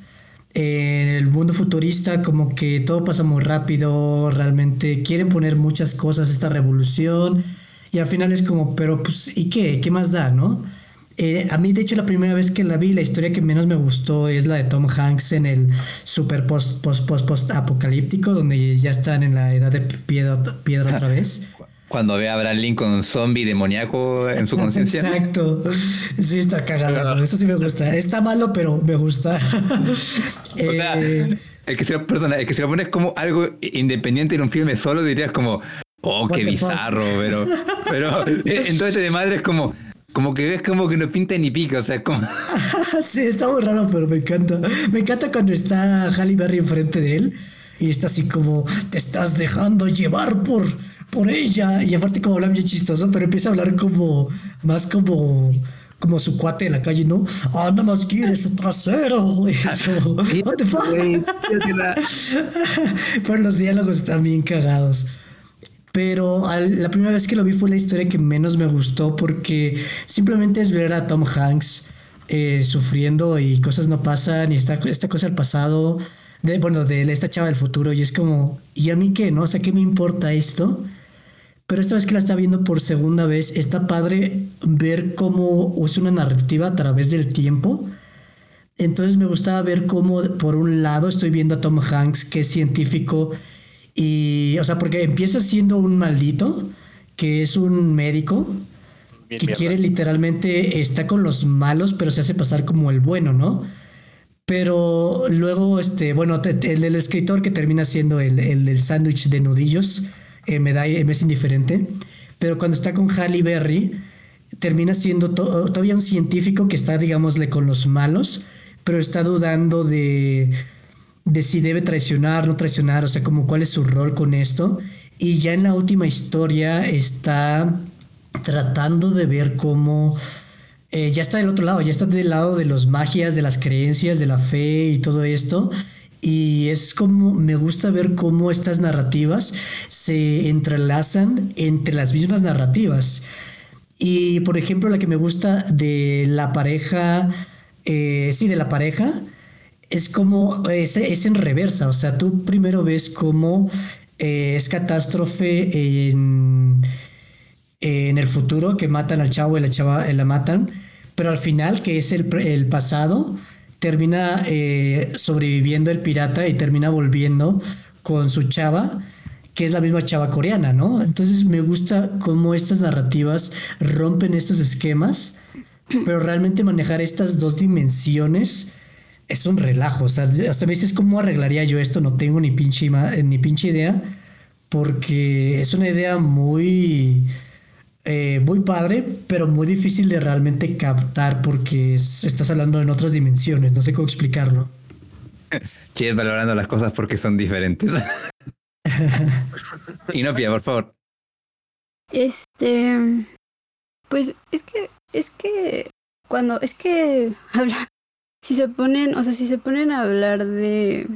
en el mundo futurista como que todo pasa muy rápido, realmente quieren poner muchas cosas, esta revolución, y al final es como, pero pues, ¿y qué? ¿Qué más da, no? Eh, a mí, de hecho, la primera vez que la vi, la historia que menos me gustó es la de Tom Hanks en el super post, post, post, post apocalíptico, donde ya están en la edad de piedra, piedra otra vez. Cuando ve a Abraham Lincoln zombie demoníaco en su conciencia. Exacto. Sí, está cagado. Eso sí me gusta. Está malo, pero me gusta. o sea, eh, es que, si lo, perdona, es que si lo pones como algo independiente en un filme solo, dirías como, oh, qué bizarro, pero, pero entonces de madre es como, como que ves como que no pinta ni pica, o sea, como... sí, está muy raro, pero me encanta. Me encanta cuando está Halle Berry enfrente de él y está así como, te estás dejando llevar por, por ella. Y aparte como habla bien chistoso, pero empieza a hablar como, más como como su cuate de la calle, ¿no? Ah, nada más quiere su trasero. What the fuck? pero los diálogos están bien cagados. Pero la primera vez que lo vi fue la historia que menos me gustó porque simplemente es ver a Tom Hanks eh, sufriendo y cosas no pasan y esta, esta cosa del pasado, de, bueno, de esta chava del futuro y es como, ¿y a mí qué? ¿No? O sea, ¿qué me importa esto? Pero esta vez que la está viendo por segunda vez, está padre ver cómo usa una narrativa a través del tiempo. Entonces me gustaba ver cómo, por un lado, estoy viendo a Tom Hanks, que es científico, y, o sea, porque empieza siendo un maldito, que es un médico, que quiere literalmente, está con los malos, pero se hace pasar como el bueno, ¿no? Pero luego, este, bueno, el, el escritor que termina siendo el, el, sándwich de nudillos, eh, me, da, me es indiferente. Pero cuando está con Halle Berry, termina siendo todavía un científico que está, digámosle, con los malos, pero está dudando de, de si debe traicionar, no traicionar, o sea, como cuál es su rol con esto. Y ya en la última historia está tratando de ver cómo eh, ya está del otro lado, ya está del lado de los magias, de las creencias, de la fe y todo esto. Y es como me gusta ver cómo estas narrativas se entrelazan entre las mismas narrativas. Y por ejemplo, la que me gusta de la pareja, eh, sí, de la pareja, es como, es, es, en reversa, o sea, tú primero ves cómo eh, es catástrofe en, en el futuro, que matan al chavo y la chava la matan, pero al final, que es el, el pasado, termina eh, sobreviviendo el pirata y termina volviendo con su chava, que es la misma chava coreana, ¿no? Entonces me gusta cómo estas narrativas rompen estos esquemas, pero realmente manejar estas dos dimensiones es un relajo. O sea, me dices cómo arreglaría yo esto, no tengo ni pinche, ni pinche idea, porque es una idea muy, eh, muy padre, pero muy difícil de realmente captar porque estás hablando en otras dimensiones, no sé cómo explicarlo. Che, valorando las cosas porque son diferentes. Inopia, por favor. Este, pues es que, es que cuando, es que habla, si se ponen, o sea, si se ponen a hablar de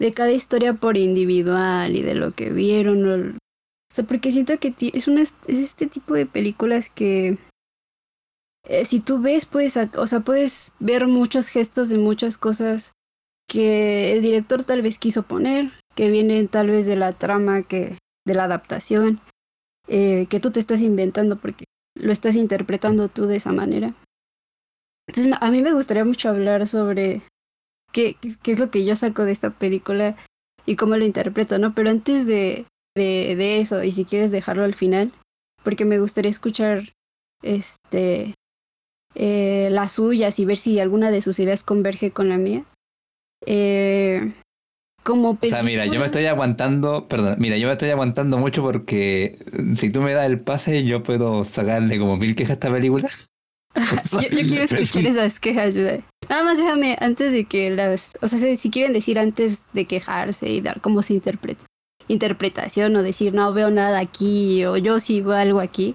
de cada historia por individual y de lo que vieron, o, sea, porque siento que es una es este tipo de películas que eh, si tú ves, puedes, o sea, puedes ver muchos gestos de muchas cosas que el director tal vez quiso poner, que vienen tal vez de la trama, que de la adaptación, eh, que tú te estás inventando porque lo estás interpretando tú de esa manera. Entonces, a mí me gustaría mucho hablar sobre qué, qué es lo que yo saco de esta película y cómo lo interpreto, ¿no? Pero antes de, de, de eso, y si quieres dejarlo al final, porque me gustaría escuchar este eh, las suyas y ver si alguna de sus ideas converge con la mía. Eh, como película... O sea, mira, yo me estoy aguantando, perdón, mira, yo me estoy aguantando mucho porque si tú me das el pase, yo puedo sacarle como mil quejas a esta película. yo, quiero escuchar esas quejas, Nada más déjame, antes de que las... O sea, si quieren decir antes de quejarse y dar como su interpretación o decir, no veo nada aquí o yo sí veo algo aquí.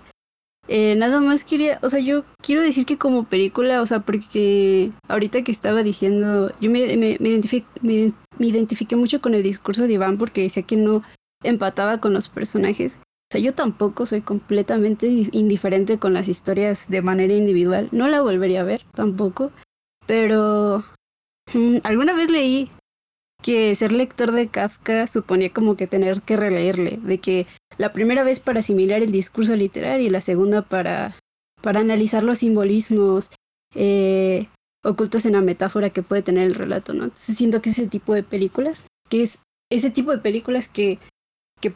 Eh, nada más quería, o sea, yo quiero decir que como película, o sea, porque ahorita que estaba diciendo, yo me, me, me, identifiqué mucho con el discurso de Iván porque decía que no empataba con los personajes. O sea, yo tampoco soy completamente indiferente con las historias de manera individual. No la volvería a ver tampoco. Pero mm, alguna vez leí que ser lector de Kafka suponía como que tener que releerle, de que la primera vez para asimilar el discurso literario y la segunda para, para analizar los simbolismos eh, ocultos en la metáfora que puede tener el relato, ¿no? Siento que ese tipo de películas, que es ese tipo de películas que, que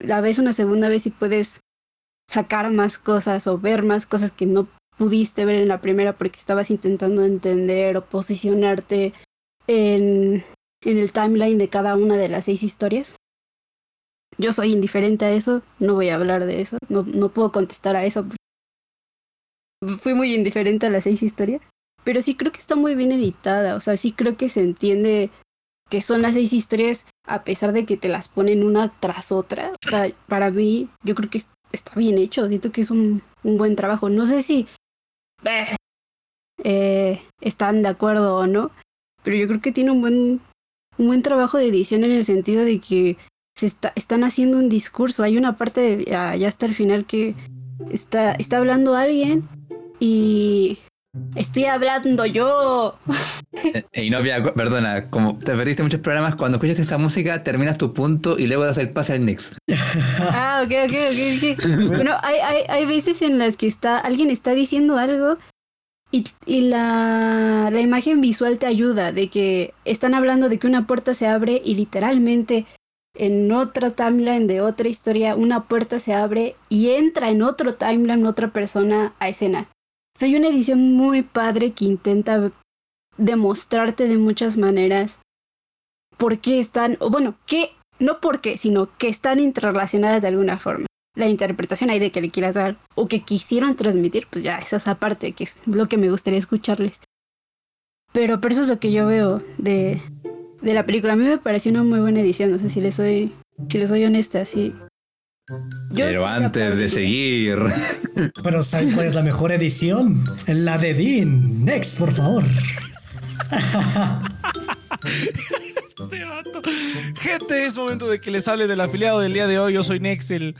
la ves una segunda vez y puedes sacar más cosas o ver más cosas que no pudiste ver en la primera porque estabas intentando entender o posicionarte en, en el timeline de cada una de las seis historias. Yo soy indiferente a eso, no voy a hablar de eso, no, no puedo contestar a eso. Fui muy indiferente a las seis historias, pero sí creo que está muy bien editada, o sea, sí creo que se entiende que son las seis historias a pesar de que te las ponen una tras otra. O sea, para mí yo creo que está bien hecho, siento que es un, un buen trabajo. No sé si eh, están de acuerdo o no, pero yo creo que tiene un buen, un buen trabajo de edición en el sentido de que se está, están haciendo un discurso. Hay una parte de, ya, hasta el final que está, está hablando alguien y estoy hablando yo. Eh, y no, perdona, como te perdiste muchos programas, cuando escuchas esa música terminas tu punto y luego das el pase al next. ah, ok, ok, ok. bueno, hay, hay, hay veces en las que está, alguien está diciendo algo y, y la, imagen visual te ayuda, de que están hablando de que una puerta se abre y literalmente en otra timeline de otra historia, una puerta se abre y entra en otro timeline otra persona a escena. Soy una edición muy padre que intenta demostrarte de muchas maneras por qué están, o bueno, que no por qué, sino que están interrelacionadas de alguna forma. La interpretación ahí de que le quieras dar o que quisieron transmitir, pues ya, esa es aparte, que es lo que me gustaría escucharles. Pero, pero eso es lo que yo veo de, de la película. A mí me pareció una muy buena edición, no sé si le soy, si le soy honesta, sí. Pero antes de seguir. Pero ¿sabes cuál es la mejor edición? La de Dean. Next, por favor. Gente, es momento de que les hable del afiliado del día de hoy. Yo soy Nex, el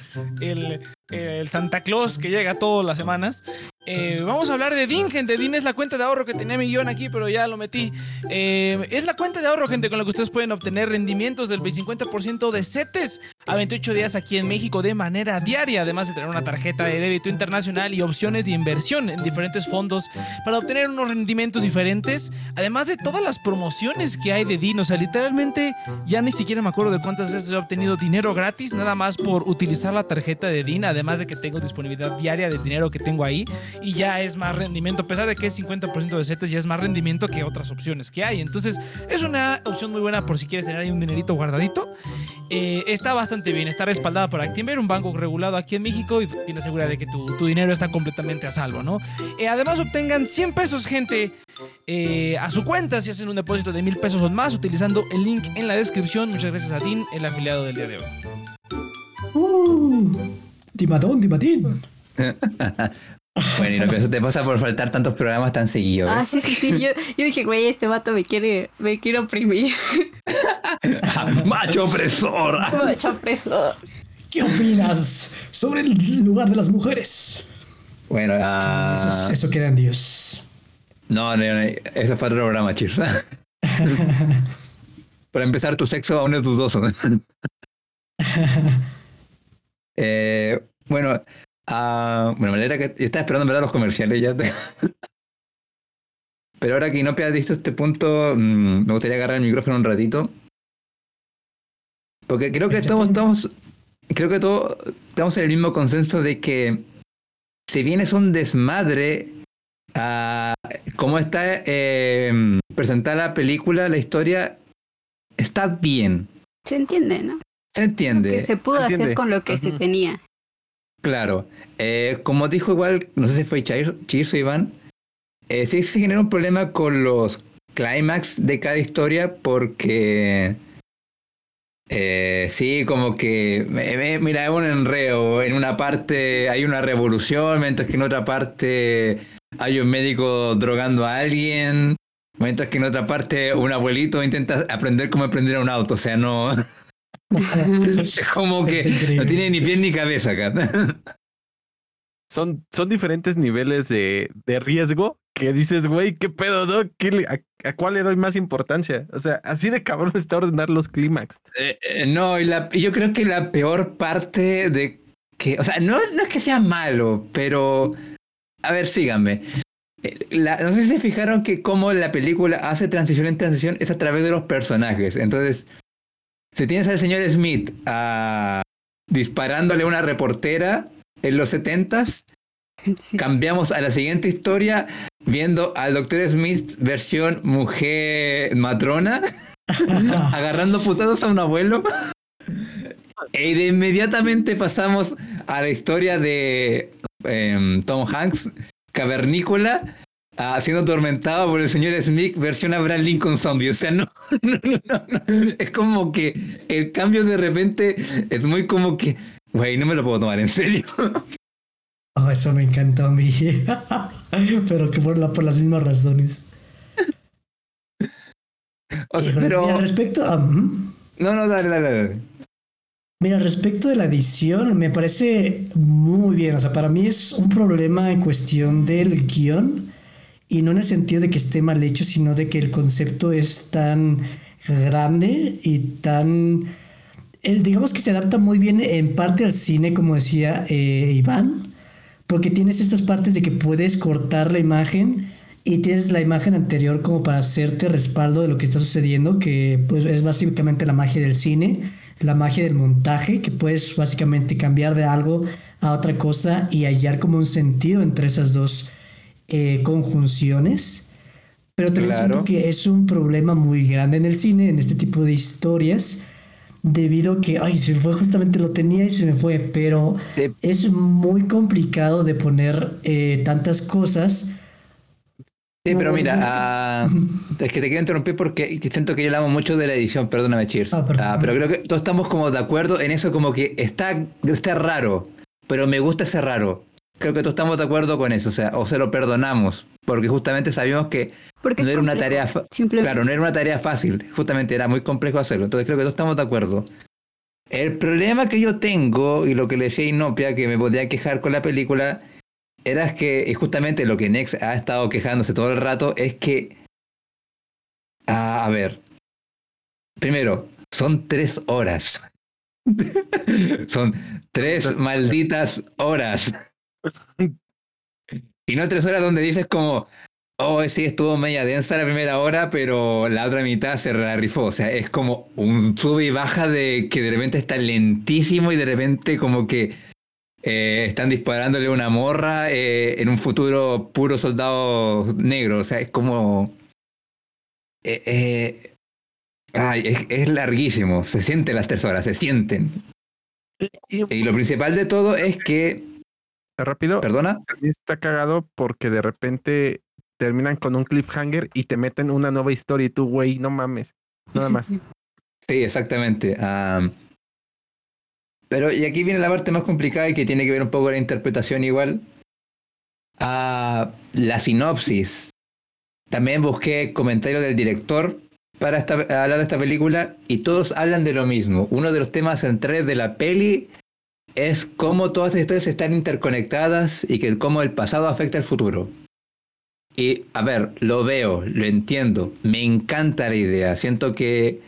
Santa Claus que llega todas las semanas. Eh, vamos a hablar de DIN, gente. DIN es la cuenta de ahorro que tenía mi guion aquí, pero ya lo metí. Eh, es la cuenta de ahorro, gente, con la que ustedes pueden obtener rendimientos del 50% de CETES a 28 días aquí en México de manera diaria, además de tener una tarjeta de débito internacional y opciones de inversión en diferentes fondos para obtener unos rendimientos diferentes, además de todas las promociones que hay de DIN. O sea, literalmente ya ni siquiera me acuerdo de cuántas veces he obtenido dinero gratis, nada más por utilizar la tarjeta de DIN, además de que tengo disponibilidad diaria de dinero que tengo ahí y ya es más rendimiento, a pesar de que es 50% de CETES, ya es más rendimiento que otras opciones que hay. Entonces, es una opción muy buena por si quieres tener ahí un dinerito guardadito. Eh, está bastante bien, está respaldada por Actinver, un banco regulado aquí en México y tienes seguridad de que tu, dinero está completamente a salvo, ¿no? Eh, además, obtengan 100 pesos, gente. Eh, a su cuenta si hacen un depósito de mil pesos o más utilizando el link en la descripción. Muchas gracias a Dean, el afiliado del día de hoy. Uh, Timatón, Timatín. Bueno, y lo que eso te pasa por faltar tantos programas tan seguidos. Ah, sí, sí, sí. Yo, yo dije, güey, este vato me quiere, me quiere oprimir. Macho opresor. Macho opresor. ¿Qué opinas sobre el lugar de las mujeres? Bueno, uh... eso, queda en Dios. No, no, no, eso es para otro programa, chirra. para empezar, tu sexo aún es dudoso. eh, bueno, Ah, bueno, manera que yo estaba esperando ver los comerciales ya. Pero ahora que no has visto este punto, mm, me gustaría agarrar el micrófono un ratito. Porque creo que todos estamos, creo que todos estamos en el mismo consenso de que si bien es un desmadre a cómo está eh, presentada la película, la historia, está bien. Se entiende, ¿no? Se entiende. Que se pudo hacer con lo que se tenía. Claro. Eh, como dijo igual, no sé si fue Chirso Iván, eh, sí se genera un problema con los clímax de cada historia porque eh, sí, como que, mira, es un enreo. En una parte hay una revolución, mientras que en otra parte hay un médico drogando a alguien, mientras que en otra parte un abuelito intenta aprender cómo aprender un auto. O sea, no... como que no tiene ni pie ni cabeza acá. son, son diferentes niveles de, de riesgo que dices, güey, ¿qué pedo, no? a, cuál le doy más importancia? O sea, así de cabrón está ordenar los clímax. Eh, eh, no, y, la, yo creo que la peor parte de que, o sea, no, no es que sea malo, pero, a ver, síganme. Eh, no sé si se fijaron que cómo la película hace transición en transición es a través de los personajes. Entonces, si tienes al señor Smith ah, disparándole a una reportera en los setentas, Cambiamos a la siguiente historia viendo al Doctor Smith versión mujer matrona agarrando putados a un abuelo. Y de inmediatamente pasamos a la historia de em, Tom Hanks, cavernícola, ah, siendo atormentado por el señor Smith, versión Abraham Lincoln Zombie. O sea, no, no, no, no, Es como que el cambio de repente es muy como que, güey, no me lo puedo tomar en serio. Oh, eso me encantó a mí. pero que por, por las mismas razones. O sea, pero... Mira, respecto a... No, no, dale, dale, dale. Mira, respecto de la edición, me parece muy bien. O sea, para mí es un problema en cuestión del guion. Y no en el sentido de que esté mal hecho, sino de que el concepto es tan grande y tan... digamos que se adapta muy bien en parte al cine, como decía eh, Iván porque tienes estas partes de que puedes cortar la imagen y tienes la imagen anterior como para hacerte respaldo de lo que está sucediendo, que pues, es básicamente la magia del cine, la magia del montaje, que puedes básicamente cambiar de algo a otra cosa y hallar como un sentido entre esas dos eh, conjunciones. Pero también siento que es un problema muy grande en el cine, en este tipo de historias, debido a que, ay, se fue, justamente lo tenía y se me fue, pero es muy complicado de poner eh, tantas cosas. Sí, pero mira, ah, es que te quiero interrumpir porque siento que yo hablamos mucho de la edición, perdóname, Cheers. Ah, ah, pero creo que todos estamos como de acuerdo en eso, como que está, está raro, pero me gusta ese raro. Creo que todos estamos de acuerdo con eso, o sea, o se lo perdonamos, porque justamente sabíamos que no era una tarea claro, no era una tarea fácil, justamente era muy complejo hacerlo, entonces creo que todos estamos de acuerdo. El problema que yo tengo, y lo que le decía a Inopia, que me podía quejar con la película, era que, y justamente lo que Nex ha estado quejándose todo el rato, es que, a ver, primero, son tres horas. son tres malditas horas. Y no tres horas donde dices como, oh, sí, estuvo media densa la primera hora, pero la otra mitad se la rifó. O sea, es como un sube y baja de que de repente está lentísimo y de repente como que eh, están disparándole una morra eh, en un futuro puro soldado negro. O sea, es como... Eh, ay, es, es, larguísimo. Se sienten las tres horas, se sienten. Y lo principal de todo es que rápido. ¿Perdona? Está cagado porque de repente terminan con un cliffhanger y te meten una nueva historia y tú, güey, no mames. Nada más. Sí, exactamente. pero, y aquí viene la parte más complicada y que tiene que ver un poco con la interpretación igual. a la sinopsis. También busqué comentarios del director para hablar de esta película y todos hablan de lo mismo. Uno de los temas centrales de la peli es cómo todas las historias están interconectadas y que cómo el pasado afecta al futuro. Y a ver, lo veo, lo entiendo, me encanta la idea, siento que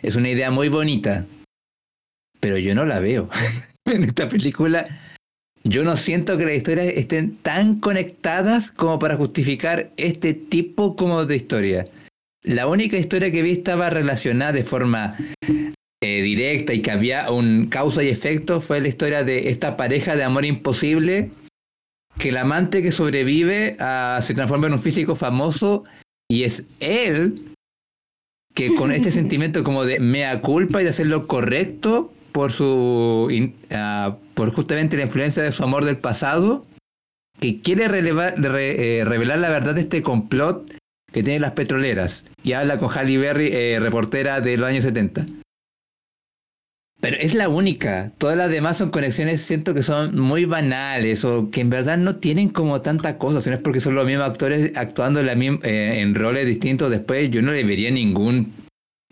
es una idea muy bonita, pero yo no la veo en esta película. Yo no siento que las historias estén tan conectadas como para justificar este tipo como de historia. La única historia que vi estaba relacionada de forma eh, directa y que había un causa y efecto fue la historia de esta pareja de amor imposible que el amante que sobrevive ah, se transforma en un físico famoso y es él que con este sentimiento como de mea culpa y de hacer lo correcto por su uh, por justamente la influencia de su amor del pasado, que quiere relevar, eh, revelar la verdad de este complot que tienen las petroleras. Y habla con Halle Berry, eh, reportera de los años 70. Pero es la única. Todas las demás son conexiones, siento que son muy banales o que en verdad no tienen como tanta cosa. Si no es porque son los mismos actores actuando en, la eh, en roles distintos después, yo no le vería ningún,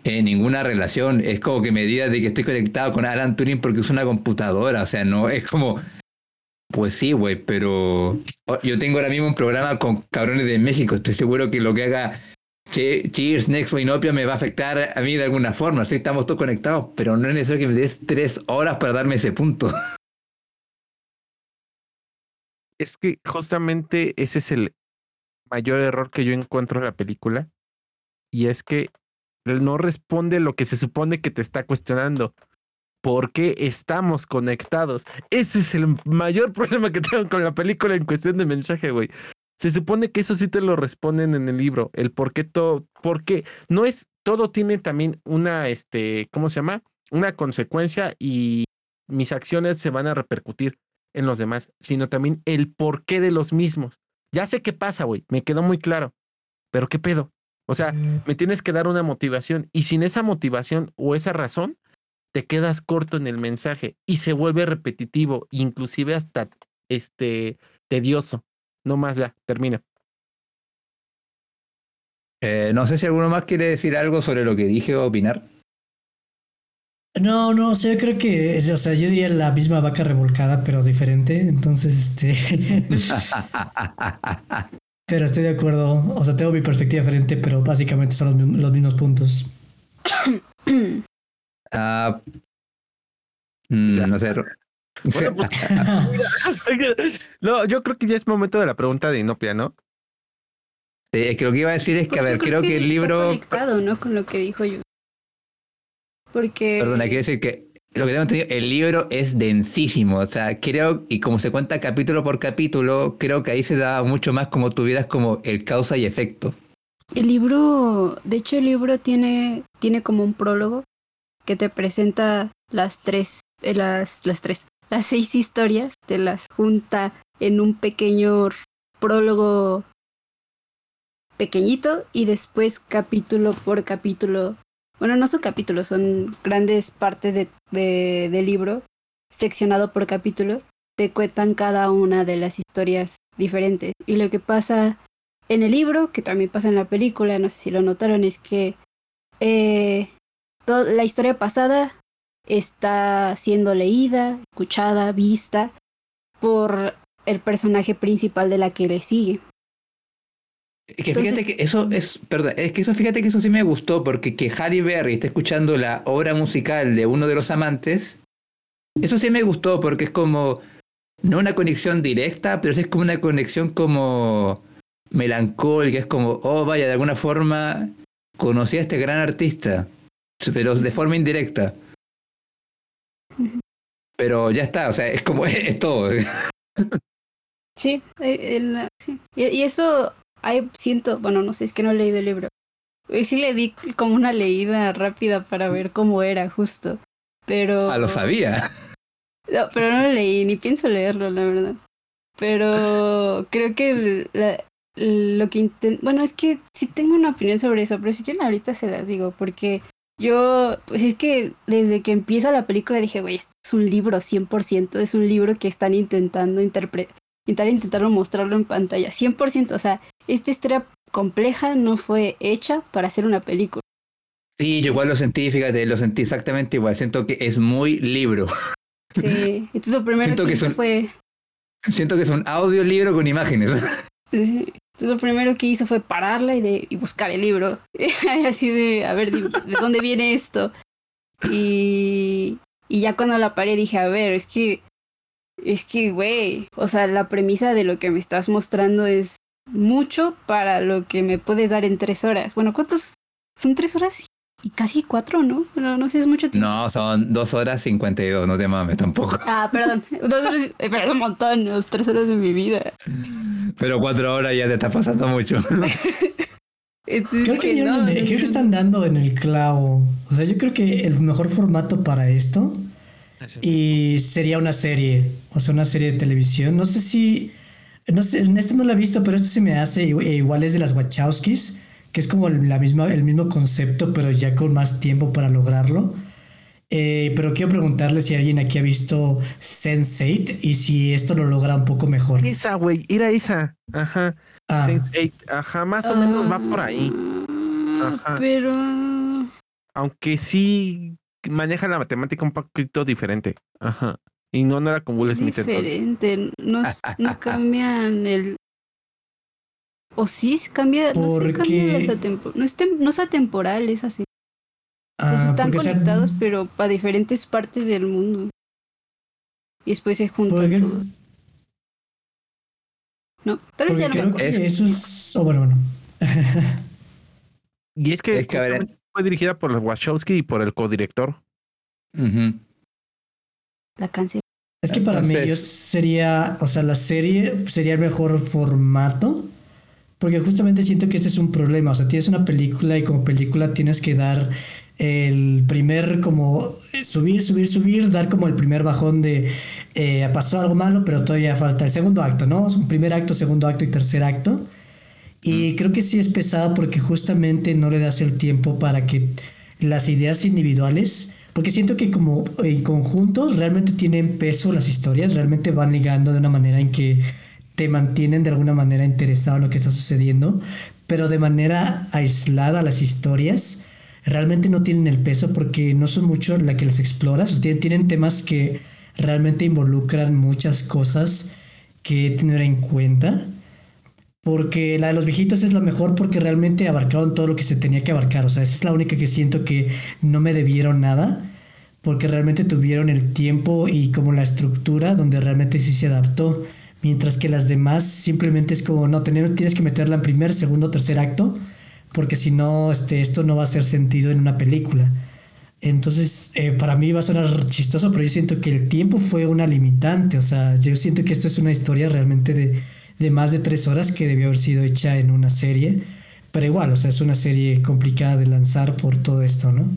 eh, ninguna relación. Es como que me diga de que estoy conectado con Alan Turing porque es una computadora. O sea, no, es como... Pues sí, güey, pero yo tengo ahora mismo un programa con cabrones de México. Estoy seguro que lo que haga Cheers, Next Inopia me va a afectar a mí de alguna forma. Sí, estamos todos conectados, pero no es necesario que me des tres horas para darme ese punto. Es que justamente ese es el mayor error que yo encuentro en la película. Y es que él no responde lo que se supone que te está cuestionando. ¿Por qué estamos conectados? Ese es el mayor problema que tengo con la película en cuestión de mensaje, güey. Se supone que eso sí te lo responden en el libro, el por qué todo, porque no es, todo tiene también una, este, ¿cómo se llama? Una consecuencia y mis acciones se van a repercutir en los demás, sino también el porqué de los mismos. Ya sé qué pasa, güey, me quedó muy claro, pero ¿qué pedo? O sea, mm. me tienes que dar una motivación y sin esa motivación o esa razón, te quedas corto en el mensaje y se vuelve repetitivo, inclusive hasta este tedioso. No más ya, termina. Eh, no sé si alguno más quiere decir algo sobre lo que dije o opinar. No, no, o sea, yo creo que, o sea, yo diría la misma vaca revolcada, pero diferente. Entonces, este. pero estoy de acuerdo. O sea, tengo mi perspectiva diferente, pero básicamente son los, mismos puntos. Ah, mm, no sé. Pues, no, yo creo que ya es momento de la pregunta de Inopia, ¿no? Sí, es que lo que iba a decir es que, a pues ver, creo, que, el libro. conectado, ¿no? Con lo que dijo yo. Porque. Perdona, quiero decir que lo que tengo entendido, el libro es densísimo. O sea, creo, y como se cuenta capítulo por capítulo, creo que ahí se da mucho más como tuvieras como el causa y efecto. El libro, de hecho, el libro tiene, tiene como un prólogo que te presenta las tres, eh, las, las tres, las seis historias, te las junta en un pequeño prólogo pequeñito y después capítulo por capítulo. Bueno, no son capítulos, son grandes partes de, de, libro, seccionado por capítulos, te cuentan cada una de las historias diferentes. Y lo que pasa en el libro, que también pasa en la película, no sé si lo notaron, es que eh, la historia pasada está siendo leída, escuchada, vista por el personaje principal de la que le sigue. Es que fíjate que eso es, perdón, es que eso fíjate que eso sí me gustó, porque que Harry Berry esté escuchando la obra musical de uno de los amantes, eso sí me gustó, porque es como, no una conexión directa, pero sí es como una conexión como melancólica, es como, oh vaya, de alguna forma conocí a este gran artista, pero de forma indirecta. Pero ya está, o sea, es como, es, todo. Sí, el, sí. Y, eso, hay, siento, bueno, no sé, es que no he leído el libro. Sí le di como una leída rápida para ver cómo era justo, pero... Ah, lo sabía. No, pero no lo leí, ni pienso leerlo, la verdad. Pero creo que lo que intento... Bueno, es que sí tengo una opinión sobre eso, pero si quieren ahorita se las digo, porque yo, pues es que desde que empieza la película dije, güey, es un libro 100%, es un libro que están intentando interpretar, intentarlo mostrarlo en pantalla, 100%, o sea, esta historia compleja no fue hecha para hacer una película. Sí, yo igual lo sentí, fíjate, lo sentí exactamente igual, siento que es muy libro. Sí, entonces lo primero que, hice fue... Siento que es un audiolibro con imágenes. Sí, lo primero que hizo fue pararla y, de, y buscar el libro. Así de, a ver, ¿de, dónde viene esto? Y, y ya cuando la paré dije, a ver, es que, es que, güey, o sea, la premisa de lo que me estás mostrando es mucho para lo que me puedes dar en tres horas. Bueno, ¿cuántos? Son tres horas y casi cuatro, ¿no? No, no sé, es mucho tiempo. No, son dos horas cincuenta y dos, no te mames tampoco. Ah, perdón. Dos horas, eh, perdón, un montón, tres horas de mi vida. Pero cuatro horas ya te está pasando mucho. creo, que están dando en el clavo. O sea, yo creo que el mejor formato para esto y sería una serie, o sea, una serie de televisión. No sé si, no sé, esto no lo he visto, pero esto se me hace igual es de las Wachowskis, que es como la misma, el mismo concepto, pero ya con más tiempo para lograrlo. Eh, pero quiero preguntarle si alguien aquí ha visto Sense8 y si esto lo logra un poco mejor. Esa, güey, ir a esa. Ajá. Ah. Sense8, ajá, más o menos va por ahí. Ajá. Pero. Aunque sí maneja la matemática un poquito diferente. Ajá. Y no nada con Will Smith. Diferente. No, no cambian el. O sí cambia. No sé, cambia no, es no es atemporal, es así. Ah, están conectados, pero para diferentes partes del mundo. Y después se juntan todos. No, tal vez ya creo que eso es. Oh, bueno, bueno. y es que, fue dirigida por los Wachowski y por el codirector. La canción. Es que para mí sería, o sea, la serie sería el mejor formato porque justamente siento que este es un problema. O sea, tienes una película y como película tienes que dar el primer, como subir, subir, subir, dar como el primer bajón de eh, pasó algo malo, pero todavía falta el segundo acto, ¿no? Un primer acto, segundo acto y tercer acto. Y creo que sí es pesado porque justamente no le das el tiempo para que las ideas individuales, porque siento que como en conjunto realmente tienen peso las historias, realmente van ligando de una manera en que te mantienen de alguna manera interesado en lo que está sucediendo, pero de manera aislada las historias realmente no tienen el peso porque no son mucho la que las exploras, tienen, tienen temas que realmente involucran muchas cosas que tener en cuenta. Porque la de los viejitos es lo mejor porque realmente abarcaron todo lo que se tenía que abarcar. O sea, esa es la única que siento que no me debieron nada. Porque realmente tuvieron el tiempo y como la estructura donde realmente sí se adaptó. Mientras que las demás simplemente es como, no, tener, tienes que meterla en primer, segundo, tercer acto, porque si no, este, esto no va a hacer sentido en una película. Entonces, eh, para mí va a sonar chistoso, pero yo siento que el tiempo fue una limitante. O sea, yo siento que esto es una historia realmente de, de más de tres horas que debió haber sido hecha en una serie. Pero igual, o sea, es una serie complicada de lanzar por todo esto, ¿no?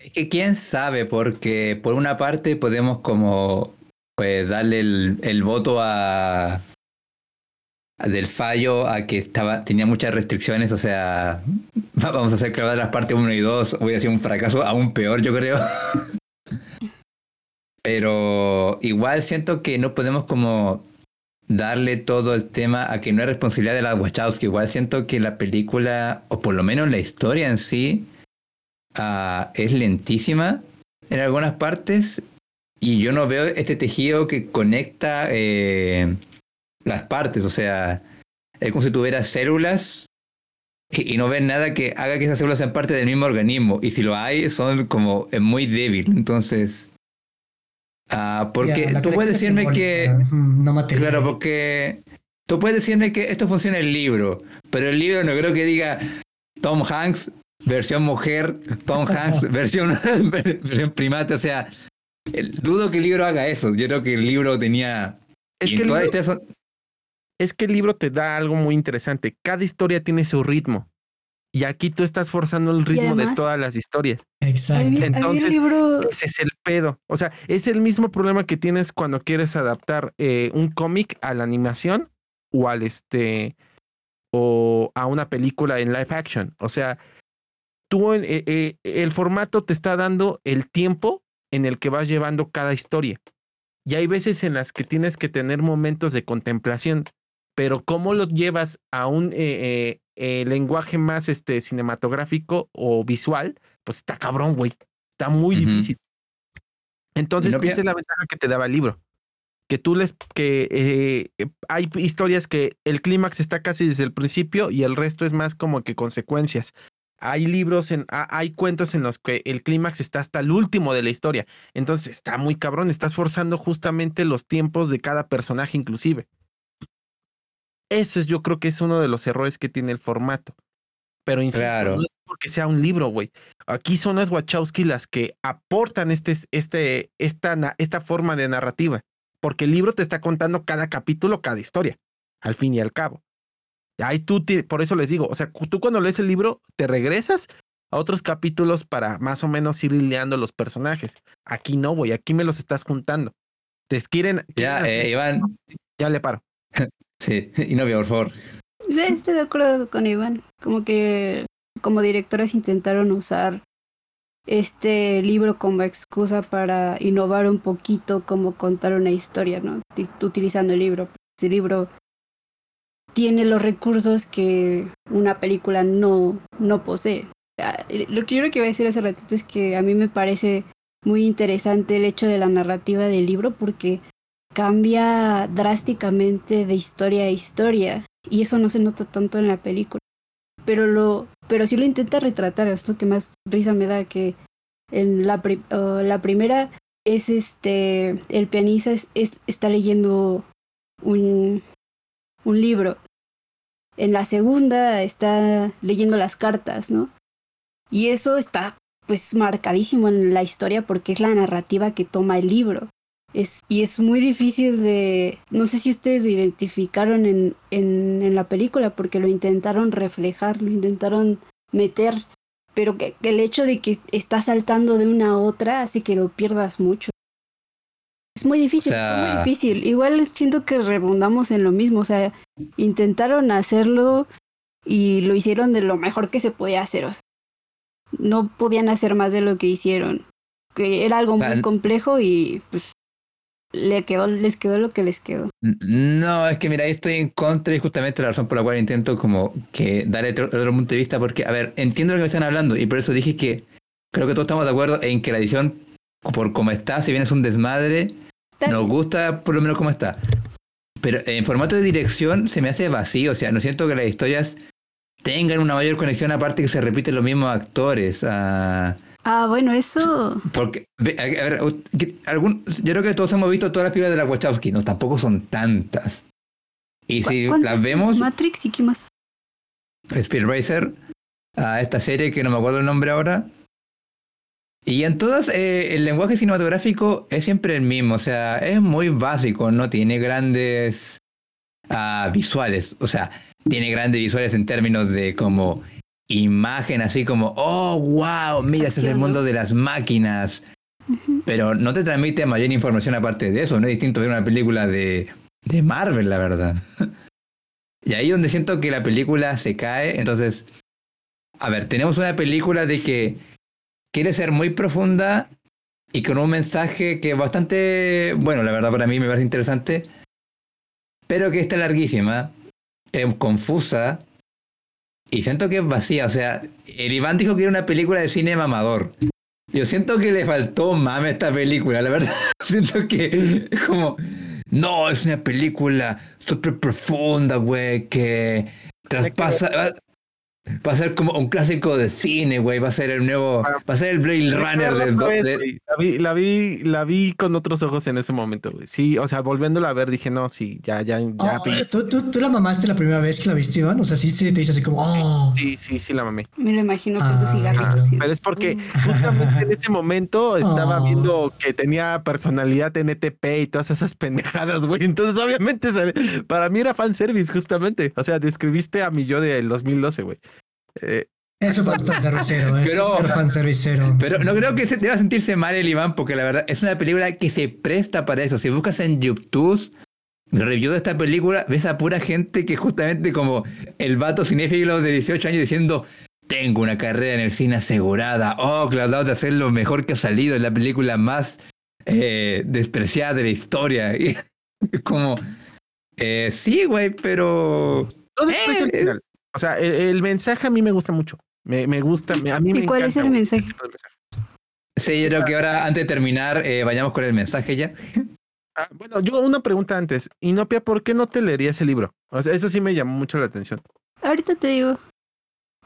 Es que quién sabe, porque por una parte podemos como pues darle el, voto a del fallo a que estaba tenía muchas restricciones, o sea, vamos a hacer clavar las partes 1 y 2, voy a hacer un fracaso aún peor, yo creo. Pero igual siento que no podemos como darle todo el tema a que no es responsabilidad de la Wachowski. Igual siento que la película, o por lo menos la historia en sí, ah, es lentísima en algunas partes y yo no veo este tejido que conecta eh, las partes, o sea, es como si tuvieras células y, no ves nada que haga que esas células sean parte del mismo organismo. Y si lo hay, son como muy débil. Entonces, ah, porque tú puedes decirme que... No Claro, porque tú puedes decirme que esto funciona en el libro, pero el libro no creo que diga Tom Hanks versión mujer, Tom Hanks versión, versión primate, o sea, dudo que el libro haga eso. Yo creo que el libro tenía. Es que el libro, es que el libro te da algo muy interesante. Cada historia tiene su ritmo. Y aquí tú estás forzando el ritmo de todas las historias. Exacto. Entonces, ese es el pedo. O sea, es el mismo problema que tienes cuando quieres adaptar eh, un cómic a la animación o al este o a una película en live action. O sea, tú eh, eh, el formato te está dando el tiempo en el que vas llevando cada historia. Y hay veces en las que tienes que tener momentos de contemplación, pero cómo lo llevas a un eh, eh, eh, lenguaje más este, cinematográfico o visual, pues está cabrón, güey. Está muy difícil. Entonces, esa es la ventaja que te daba el libro. Que tú les, que hay historias que el clímax está casi desde el principio y el resto es más como que consecuencias hay libros, en, hay cuentos en los que el clímax está hasta el último de la historia. Entonces está muy cabrón, estás forzando justamente los tiempos de cada personaje inclusive. Eso es, yo creo que es uno de los errores que tiene el formato. Pero insisto, no es porque sea un libro, güey. Aquí son las Wachowski las que aportan este, este, esta, esta forma de narrativa. Porque el libro te está contando cada capítulo, cada historia, al fin y al cabo Ahí tú, por eso les digo, o sea, tú cuando lees el libro te regresas a otros capítulos para más o menos ir lileando los personajes. Aquí no, voy, aquí me los estás juntando. Te quieren. Ya, eh, Iván. Ya le paro. sí, y novia, por favor. Sí, estoy de acuerdo con Iván. Como que como directores intentaron usar este libro como excusa para innovar un poquito como contar una historia, ¿no? Utilizando el libro. El libro tiene los recursos que una película no, no posee. Lo que yo que iba a decir hace ratito es que a mí me parece muy interesante el hecho de la narrativa del libro porque cambia drásticamente de historia a historia y eso no se nota tanto en la película. Pero lo pero sí lo intenta retratar, es lo que más risa me da que en la, la primera es este el pianista es, está leyendo un, un libro. En la segunda está leyendo las cartas, ¿no? Y eso está pues marcadísimo en la historia porque es la narrativa que toma el libro. Es, y es muy difícil de... No sé si ustedes lo identificaron en, en, la película porque lo intentaron reflejar, lo intentaron meter, pero que, el hecho de que está saltando de una a otra hace que lo pierdas mucho. Es muy difícil, muy difícil. Igual siento que rebundamos en lo mismo, o sea, intentaron hacerlo y lo hicieron de lo mejor que se podía hacer. O sea, no podían hacer más de lo que hicieron. Que era algo muy complejo y pues le quedó, les quedó lo que les quedó. No, es que mira, estoy en contra y justamente la razón por la cual intento como que darle otro, punto de vista, porque, a ver, entiendo lo que me están hablando y por eso dije que creo que todos estamos de acuerdo en que la edición, por como está, si bien es un desmadre, nos gusta por lo menos como está. Pero en formato de dirección se me hace vacío, o sea, no siento que las historias tengan una mayor conexión aparte que se repiten los mismos actores. Ah, ah bueno, eso. Porque, a ver, algún, yo creo que todos hemos visto todas las películas de la Wachowski, no, tampoco son tantas. Y si las vemos. Matrix y qué más. Speed Racer, a esta serie que no me acuerdo el nombre ahora. Y en todas, eh, el lenguaje cinematográfico es siempre el mismo, o sea, es muy básico, no tiene grandes uh, visuales, o sea, tiene grandes visuales en términos de como imagen, así como, oh, wow, mira, este es el mundo de las máquinas. Pero no te transmite mayor información aparte de eso, no es distinto ver una película de, de Marvel, la verdad. y ahí donde siento que la película se cae, entonces, a ver, tenemos una película de que quiere ser muy profunda y con un mensaje que es bastante, bueno, la verdad para mí me parece interesante, pero que está larguísima es confusa y siento que es vacía. O sea, el Iván dijo que era una película de cine mamador. Yo siento que le faltó mame a esta película, la verdad. siento que es como, no, es una película súper profunda, güey, que traspasa, Va a ser como un clásico de cine, güey. Va a ser el nuevo. Va a ser el Blade Runner de, La, vi, la, vi, la vi con otros ojos en ese momento, güey. Sí, o sea, volviéndola a ver, dije, no, sí, ya, ya. ya oh, ¿tú, tú, tú, la mamaste la primera vez que la viste, Iván? O sea, sí, sí te hizo así como, oh. Sí, sí, sí, la mamé. Me lo imagino con tu ah, cigarrillo. Pero es porque justamente en ese momento estaba oh. viendo que tenía personalidad NTP y todas esas pendejadas, güey. Entonces, obviamente, para mí era fanservice, justamente. O sea, describiste a mi yo del 2012, güey. Eh, eso es fanservicero, es pero, fanservicero. Pero no creo que se deba sentirse mal el Iván, porque la verdad es una película que se presta para eso. Si buscas en YouTube review de esta película, ves a pura gente que justamente como el vato cinéfilo de 18 años diciendo tengo una carrera en el cine asegurada. Oh, que dado de hacer lo mejor que ha salido. en la película más eh, despreciada de la historia. Y, como, eh, sí, güey, pero... O sea, el, mensaje a mí me gusta mucho. Me, me gusta. A mí ¿Y cuál es el mensaje? Sí, yo creo que ahora, antes de terminar, eh, vayamos con el mensaje ya. Ah, bueno, yo una pregunta antes. Inopia, ¿por qué no te leerías ese libro? O sea, eso sí me llamó mucho la atención. Ahorita te digo.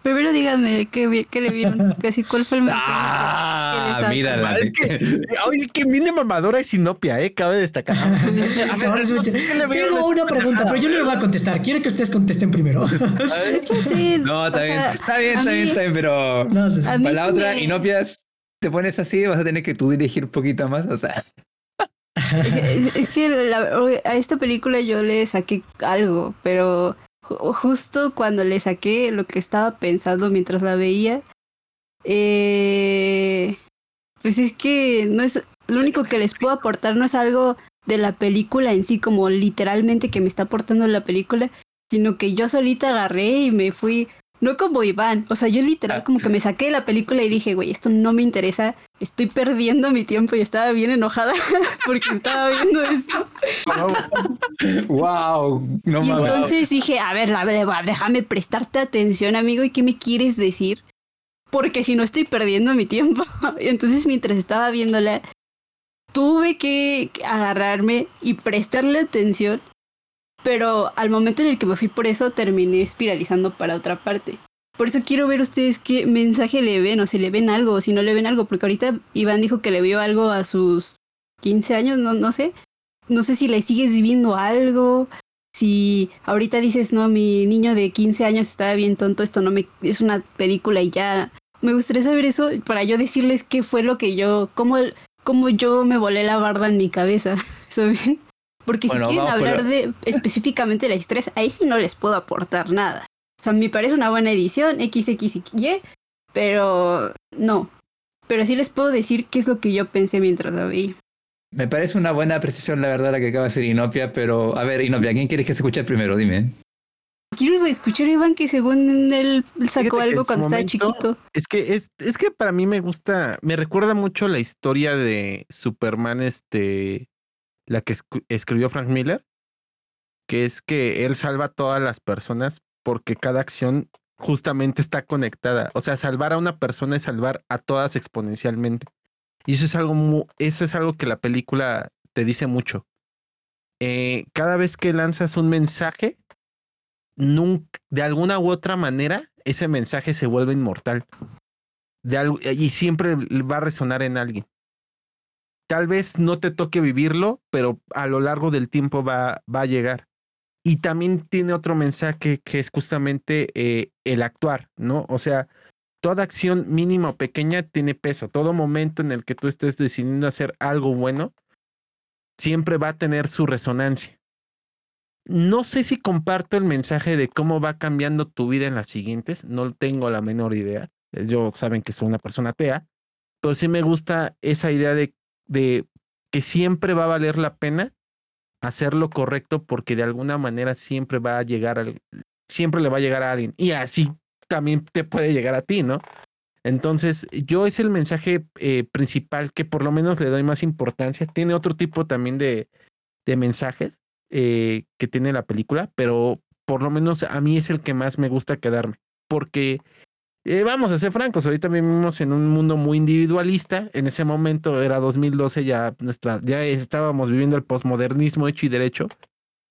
Primero díganme qué, qué le vieron, que cuál fue el mensaje. Ah, mira, la es que, oye, que mini mamadora es Sinopia, eh, cabe destacar. Tengo una pregunta, pero yo no le voy a contestar. Quiero que ustedes contesten primero. es que sí. No, está bien, está bien, está bien, está bien, pero no, para la otra, Inopias, te pones así, vas a tener que tú dirigir un poquito más, o sea. Es que, a esta película yo le saqué algo, pero justo cuando le saqué lo que estaba pensando mientras la veía, eh, pues es que no es lo único que les puedo aportar no es algo de la película en sí, como literalmente que me está aportando la película, sino que yo solita agarré y me fui, no como Iván, o sea, yo literal como que me saqué de la película y dije, güey, esto no me interesa, estoy perdiendo mi tiempo y estaba bien enojada porque estaba viendo esto. wow, no y entonces dije, a ver, déjame prestarte atención, amigo, ¿y qué me quieres decir? Porque si no estoy perdiendo mi tiempo. Y entonces mientras estaba viéndola, tuve que agarrarme y prestarle atención, pero al momento en el que me fui por eso terminé espiralizando para otra parte. Por eso quiero ver ustedes qué mensaje le ven o si le ven algo o si no le ven algo, porque ahorita Iván dijo que le vio algo a sus 15 años, no, no sé. No sé si le sigues viviendo algo, si ahorita dices, no, mi niño de 15 años estaba bien tonto, esto no me es una película y ya. Me gustaría saber eso para yo decirles qué fue lo que yo, cómo, como yo me volé la barda en mi cabeza, ¿saben? Porque si quieren hablar de específicamente la historia, ahí sí no les puedo aportar nada. O sea, me parece una buena edición, XXY, pero no. Pero sí les puedo decir qué es lo que yo pensé mientras la vi. Me parece una buena precisión, la verdad, la que acaba de hacer Inopia, pero a ver, Inopia, ¿quién quieres que se escuche primero? Dime. Quiero escuchar a Iván que según él sacó algo cuando estaba chiquito. Es que es, es que para mí me gusta, me recuerda mucho la historia de Superman, este, la que escribió Frank Miller, que es que él salva a todas las personas porque cada acción justamente está conectada. O sea, salvar a una persona es salvar a todas exponencialmente. Y eso es algo, eso es algo que la película te dice mucho. Eh, cada vez que lanzas un mensaje, de alguna u otra manera, ese mensaje se vuelve inmortal. De y siempre va a resonar en alguien. Tal vez no te toque vivirlo, pero a lo largo del tiempo va, va a llegar. Y también tiene otro mensaje que es justamente eh, el actuar, ¿no? O sea, toda acción mínima o pequeña tiene peso. Todo momento en el que tú estés decidiendo hacer algo bueno, siempre va a tener su resonancia. No sé si comparto el mensaje de cómo va cambiando tu vida en las siguientes, no tengo la menor idea. Yo saben que soy una persona atea, pero sí me gusta esa idea de, de que siempre va a valer la pena hacer lo correcto porque de alguna manera siempre va a llegar al, siempre le va a llegar a alguien y así también te puede llegar a ti, ¿no? Entonces, yo es el mensaje eh, principal que por lo menos le doy más importancia. Tiene otro tipo también de, de mensajes, eh, que tiene la película, pero por lo menos a mí es el que más me gusta quedarme, porque eh, vamos a ser francos, ahorita vivimos en un mundo muy individualista, en ese momento era 2012, ya, nuestra, ya estábamos viviendo el posmodernismo hecho y derecho,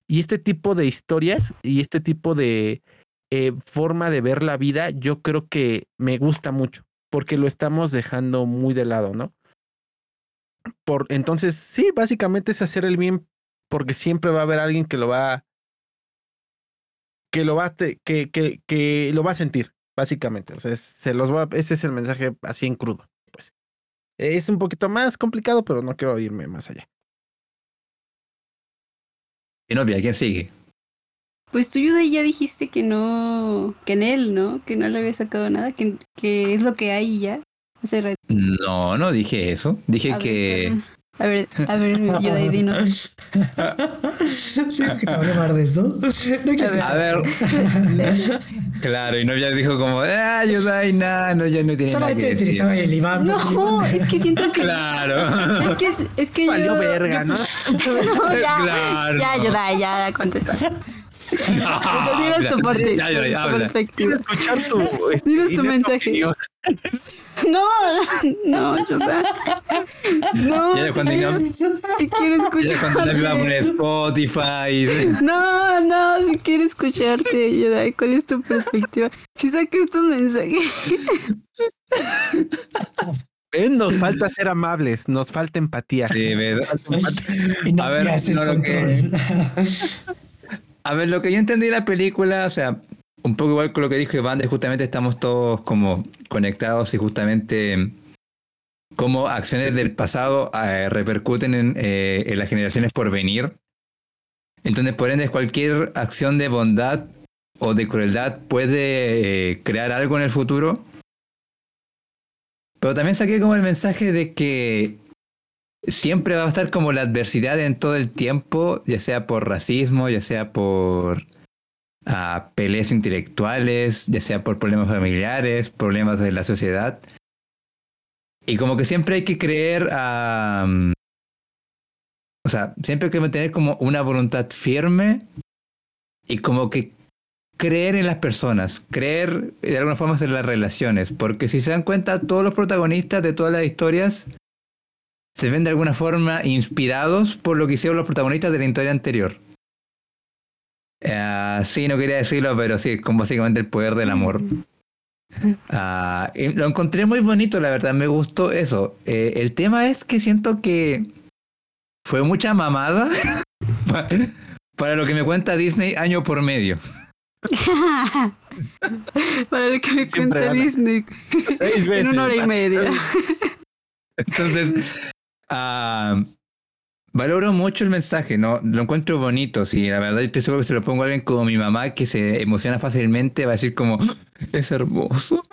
y este tipo de historias y este tipo de eh, forma de ver la vida, yo creo que me gusta mucho, porque lo estamos dejando muy de lado, ¿no? Por, entonces, sí, básicamente es hacer el bien porque siempre va a haber alguien que lo va que lo va que, que, que lo va a sentir, básicamente. O sea, se los va, ese es el mensaje así en crudo. Pues. Es un poquito más complicado, pero no quiero irme más allá. Y novia, ¿quién sigue? Pues tú, Yuda, ya dijiste que no, que en él, ¿no? Que no le había sacado nada, que, que es lo que hay ya. Hace No, no dije eso. Dije que, a ver, a ver, yo de dinos. ¿Sí, que te llamar de eso? No a ver. claro, y no ya dijo como, ah, Yudai, no, no, ya no tiene Solo nada que decir. el Iván. No, es que siento que... Claro. Es que, es que Valió yo... verga, ¿no? no ya, claro. ya, Yudai, ya contesta. No, dinos tu parte. Ya, ya, ya, habla. Quiero escuchar tu... Dinos tu mensaje. No, no, yo No, ya cuando si quiero escuchar. cuando le va a poner Spotify. No, no, si quiero escucharte, Yodai, ¿cuál es tu perspectiva? Si saques tu mensaje. ¿Ven? Nos falta ser amables, nos falta empatía. Sí, me A ver, no, lo que... A ver, lo que yo entendí de la película, o sea, un poco igual con lo que dijo Iván, de justamente estamos todos como conectados y justamente cómo acciones del pasado eh, repercuten eh, en, las generaciones por venir. Entonces, por ende, cualquier acción de bondad o de crueldad puede eh, crear algo en el futuro. Pero también saqué como el mensaje de que siempre va a estar como la adversidad en todo el tiempo, ya sea por racismo, ya sea por ah, peleas intelectuales, ya sea por problemas familiares, problemas de la sociedad. Y como que siempre hay que creer a... o sea, siempre hay que mantener como una voluntad firme y como que creer en las personas, creer de alguna forma en las relaciones, porque si se dan cuenta, todos los protagonistas de todas las historias se ven de alguna forma inspirados por lo que hicieron los protagonistas de la historia anterior. Uh, sí, no quería decirlo, pero sí, como básicamente el poder del amor. Uh, lo encontré muy bonito, la verdad, me gustó eso. Eh, el tema es que siento que fue mucha mamada para lo que me cuenta Disney año por medio. Para lo que me cuenta Disney. en una hora y media. Entonces, uh, valoro mucho el mensaje, ¿no? Lo encuentro bonito. Si la verdad estoy seguro que se lo pongo a alguien como mi mamá que se emociona fácilmente, va a decir como, es hermoso.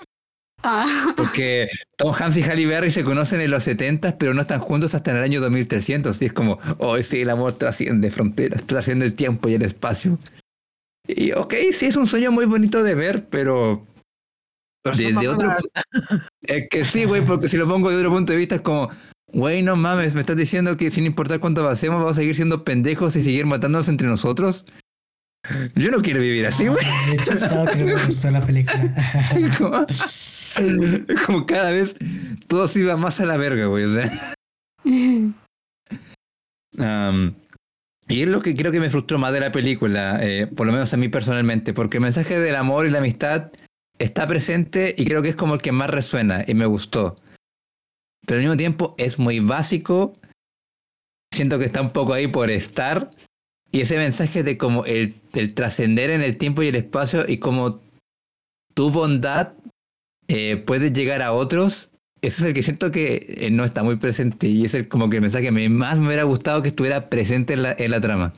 Ah. Porque Tom Hanks y Halle Berry se conocen en los 70, pero no están juntos hasta en el año 2300. Y es como, oh, sí, el amor trasciende fronteras, trasciende el tiempo y el espacio. Y ok, sí, es un sueño muy bonito de ver, pero. desde otro. Es que sí, güey, porque si lo pongo de otro punto de vista es como. Güey, no mames, me estás diciendo que sin importar cuánto hacemos, vamos a seguir siendo pendejos y seguir matándonos entre nosotros. Yo no quiero vivir así, güey. de hecho, estaba que me gustó la película. como, como, cada vez todo se iba más a la verga, güey. O sea. Um, y es lo que creo que me frustró más de la película, eh, por lo menos a mí personalmente, porque el mensaje del amor y la amistad está presente y creo que es como el que más resuena y me gustó. Pero al mismo tiempo es muy básico, siento que está un poco ahí por estar, y ese mensaje de como el, trascender en el tiempo y el espacio y como tu bondad eh, puede llegar a otros ese es el que siento que eh, no está muy presente y es el como que el mensaje que más me hubiera gustado que estuviera presente en la, en la trama.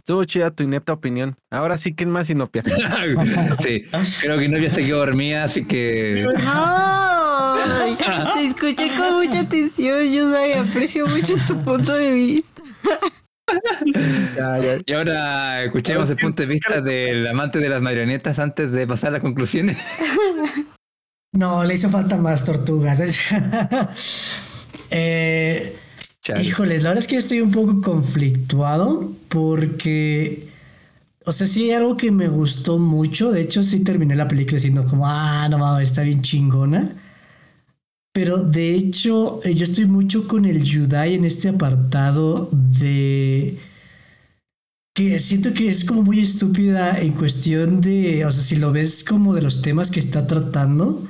Estuvo chida tu inepta opinión. Ahora sí, ¿quién más Inopia? sí, creo que Inopia se quedó dormida, así que. No, te escuché con mucha atención, y Aprecio mucho tu punto de vista. Y ahora escuchemos el punto de vista del amante de las marionetas antes de pasar a las conclusiones. No, le hizo falta más tortugas. eh, híjoles, la verdad es que yo estoy un poco conflictuado porque, o sea, sí algo que me gustó mucho. De hecho, sí terminé la película diciendo como, ah, no mames, está bien chingona. Pero de hecho, eh, yo estoy mucho con el Yudai en este apartado de que siento que es como muy estúpida en cuestión de, o sea, si lo ves como de los temas que está tratando,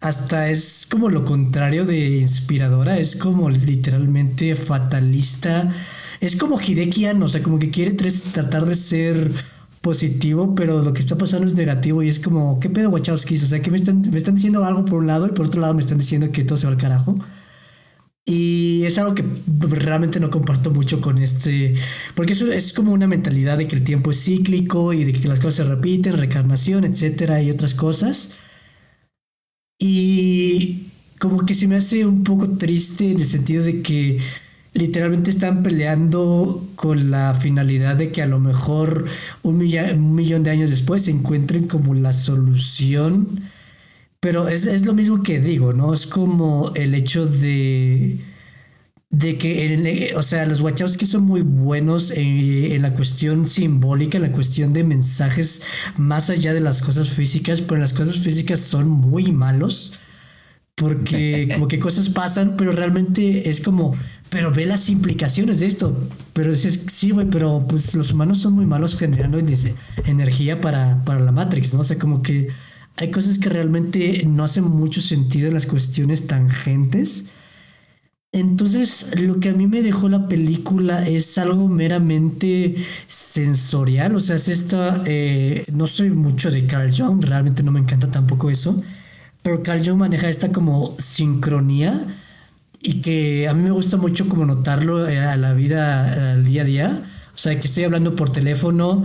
hasta es como lo contrario de inspiradora, es como literalmente fatalista, es como Hidekian, o sea, como que quiere tratar de ser positivo, pero lo que está pasando es negativo y es como, ¿qué pedo Wachowskis? O sea, que me están, me están diciendo algo por un lado y por otro lado me están diciendo que todo se va al carajo. Y es algo que realmente no comparto mucho con este, porque eso es como una mentalidad de que el tiempo es cíclico y de que las cosas se repiten, reencarnación, etcétera, y otras cosas. Y como que se me hace un poco triste en el sentido de que literalmente están peleando con la finalidad de que a lo mejor un, millón de años después se encuentren como la solución. Pero es, lo mismo que digo, ¿no? Es como el hecho de, de que, o sea, los Wachowski son muy buenos en, en, la cuestión simbólica, en la cuestión de mensajes más allá de las cosas físicas, pero en las cosas físicas son muy malos porque como que cosas pasan, pero realmente es como, pero ve las implicaciones de esto. Pero dices, sí, güey, pero pues los humanos son muy malos generando energía para, para la Matrix, ¿no? O sea, como que hay cosas que realmente no hacen mucho sentido en las cuestiones tangentes. Entonces, lo que a mí me dejó la película es algo meramente sensorial. O sea, es esta. Eh, no soy mucho de Carl Jung, realmente no me encanta tampoco eso. Pero Carl Jung maneja esta como sincronía y que a mí me gusta mucho como notarlo eh, a la vida, al día a día. O sea, que estoy hablando por teléfono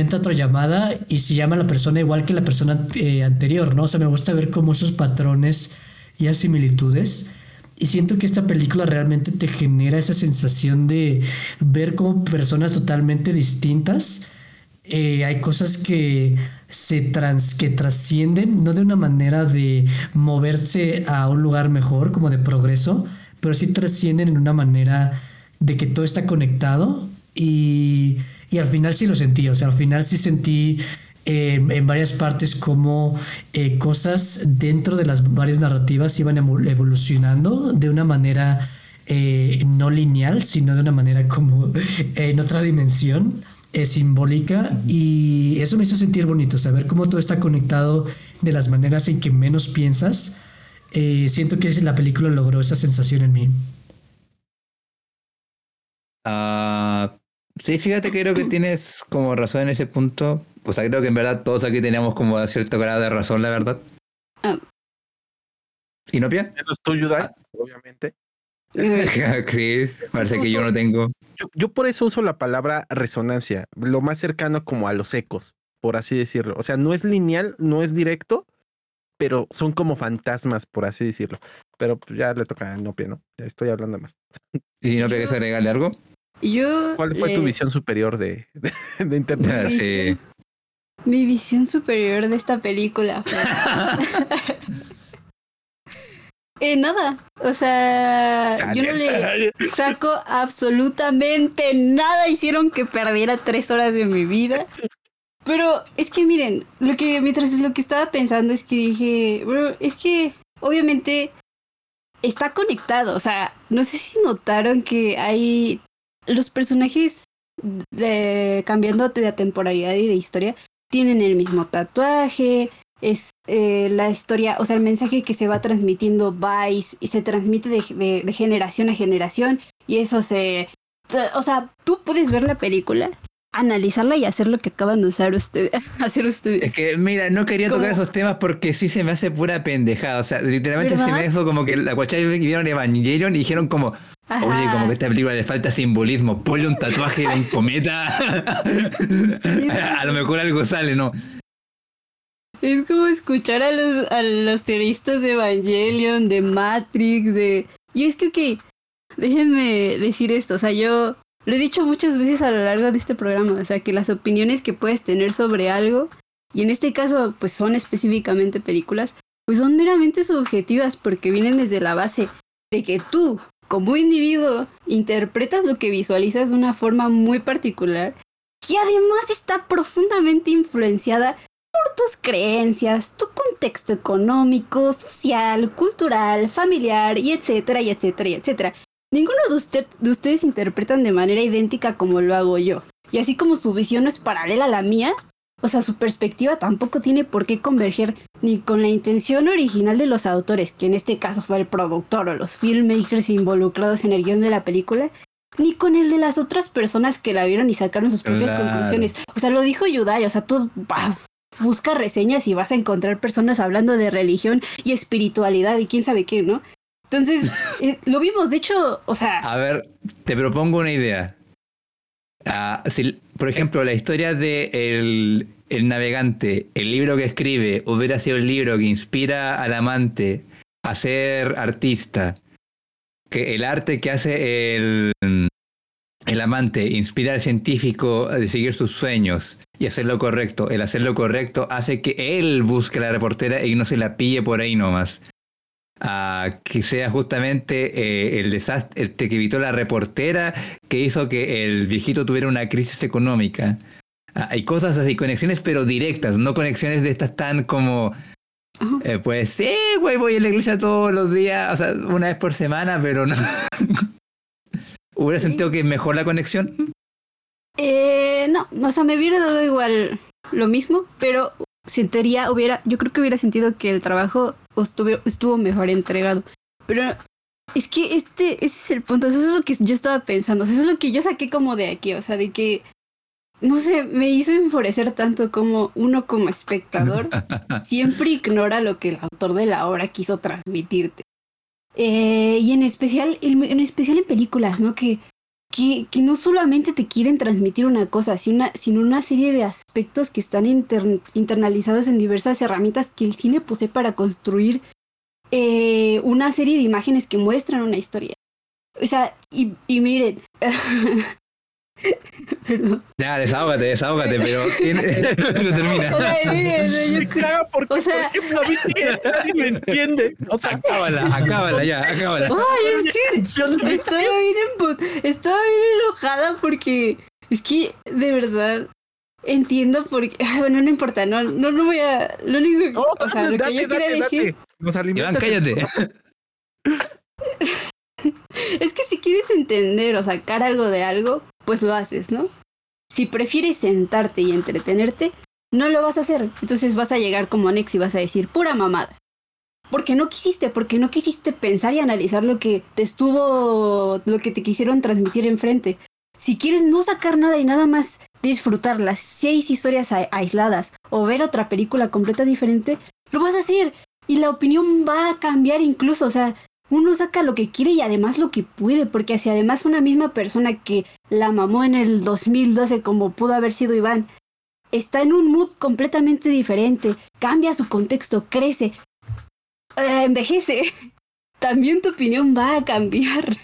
entra otra llamada y se llama la persona igual que la persona eh, anterior, ¿no? O sea, me gusta ver cómo esos patrones y las similitudes. Y siento que esta película realmente te genera esa sensación de ver como personas totalmente distintas. Eh, hay cosas que se trans, que trascienden, no de una manera de moverse a un lugar mejor, como de progreso, pero sí trascienden en una manera de que todo está conectado y, y al final sí lo sentí, o sea, al final sí sentí eh, en varias partes como eh, cosas dentro de las varias narrativas iban evolucionando de una manera eh, no lineal, sino de una manera como en otra dimensión es simbólica y eso me hizo sentir bonito, saber cómo todo está conectado de las maneras en que menos piensas. Eh, siento que la película logró esa sensación en mí. Ah, sí, fíjate que creo que tienes como razón en ese punto. O sea, creo que en verdad todos aquí teníamos como cierto grado de razón, la verdad. Ah. ¿Y no, Pia? Menos tú, Yudai, obviamente. sí, parece que yo no tengo. Yo, por eso uso la palabra resonancia, lo más cercano como a los ecos, por así decirlo. O sea, no es lineal, no es directo, pero son como fantasmas, por así decirlo. Pero pues, ya le toca a Nopia, ¿no? Ya estoy hablando más. ¿Y no quieres agregarle algo? Yo. ¿Cuál fue tu visión superior de, de, internet? Sí. Mi visión superior de esta película fue. Eh, nada. O sea, yo no le saco absolutamente nada. Hicieron que perdiera tres horas de mi vida. Pero es que miren, lo que mientras es lo que estaba pensando es que dije, bro, es que obviamente está conectado. O sea, no sé si notaron que hay los personajes de, cambiando de temporalidad y de historia tienen el mismo tatuaje, es eh, la historia, o sea, el mensaje que se va transmitiendo Vice y se transmite de, de, generación a generación y eso se... O sea, tú puedes ver la película, analizarla y hacer lo que acaban de hacer, ustedes hacer ustedes. Es que, mira, no quería tocar esos temas porque sí se me hace pura pendejada. O sea, literalmente se me hizo como que la cuachaya vieron Evangelion y dijeron como, Oye, como que esta película le falta simbolismo. Ponle un tatuaje de un cometa. a lo mejor algo sale, ¿no? Es como escuchar a los, a los teoristas de Evangelion, de Matrix, de... Y es que, ok, déjenme decir esto, o sea, yo lo he dicho muchas veces a lo largo de este programa, o sea, que las opiniones que puedes tener sobre algo, y en este caso, pues son específicamente películas, pues son meramente subjetivas porque vienen desde la base de que tú, como individuo, interpretas lo que visualizas de una forma muy particular, que además está profundamente influenciada por tus creencias, tu contexto económico, social, cultural, familiar, y etcétera, etcétera, etcétera. Ninguno de, usted, de ustedes interpretan de manera idéntica como lo hago yo. Y así como su visión no es paralela a la mía, o sea, su perspectiva tampoco tiene por qué converger ni con la intención original de los autores, que en este caso fue el productor o los filmmakers involucrados en el guion de la película, ni con el de las otras personas que la vieron y sacaron sus propias conclusiones. O sea, lo dijo Yudai, o sea, tú busca reseñas y vas a encontrar personas hablando de religión y espiritualidad y quién sabe qué, ¿no? Entonces, eh, lo vimos, de hecho, o sea... A ver, te propongo una idea. Ah, si, por ejemplo, la historia de el, el, navegante, el libro que escribe, hubiera sido el libro que inspira al amante a ser artista, que el arte que hace el, el amante inspira al científico a seguir sus sueños y hacer lo correcto. El hacer lo correcto hace que él busque a la reportera y no se la pille por ahí nomás. Ah, que sea justamente eh, el desastre que evitó la reportera que hizo que el viejito tuviera una crisis económica. Ah, hay cosas así, conexiones pero directas, no conexiones de estas tan como... Eh, pues sí, güey, voy a la iglesia todos los días, o sea, una vez por semana, pero no. ¿Hubiera sentido que es mejor la conexión? Eh, no, o sea, me hubiera dado igual lo mismo, pero sentiría, hubiera, yo creo que hubiera sentido que el trabajo estuvo, estuvo mejor entregado. Pero es que este, ese es el punto, eso es lo que yo estaba pensando, eso es lo que yo saqué como de aquí, o sea, de que, no sé, me hizo enfurecer tanto como uno como espectador siempre ignora lo que el autor de la obra quiso transmitirte. Eh, y en especial, en especial en películas, ¿no? Que, que, que, no solamente te quieren transmitir una cosa, sino una, sino una serie de aspectos que están internalizados en diversas herramientas que el cine posee para construir eh, una serie de imágenes que muestran una historia. O sea, y, y miren, Perdón. Ya, desahógate, desahógate, pero termina. O sea, miren, porque, o sea, nadie me entiende. O sea, acábala, acábala ya, acábala. Ay, es que estaba bien, estaba bien enojada porque es que de verdad entiendo porque bueno, no importa, no, no, no voy a lo único, o sea, lo que yo quería decir. Iván, cállate. es que si quieres entender o sacar algo de algo, pues lo haces, ¿no? Si prefieres sentarte y entretenerte, no lo vas a hacer. Entonces vas a llegar como Nex y vas a decir pura mamada. Porque no quisiste, porque no quisiste pensar y analizar lo que te estuvo, lo que te quisieron transmitir enfrente. Si quieres no sacar nada y nada más disfrutar las seis historias aisladas o ver otra película completa diferente, lo vas a hacer. Y la opinión va a cambiar incluso. O sea, uno saca lo que quiere y además lo que puede, porque si además una misma persona que la mamó en el 2012 como pudo haber sido Iván, está en un mood completamente diferente, cambia su contexto, crece, eh, envejece, también tu opinión va a cambiar.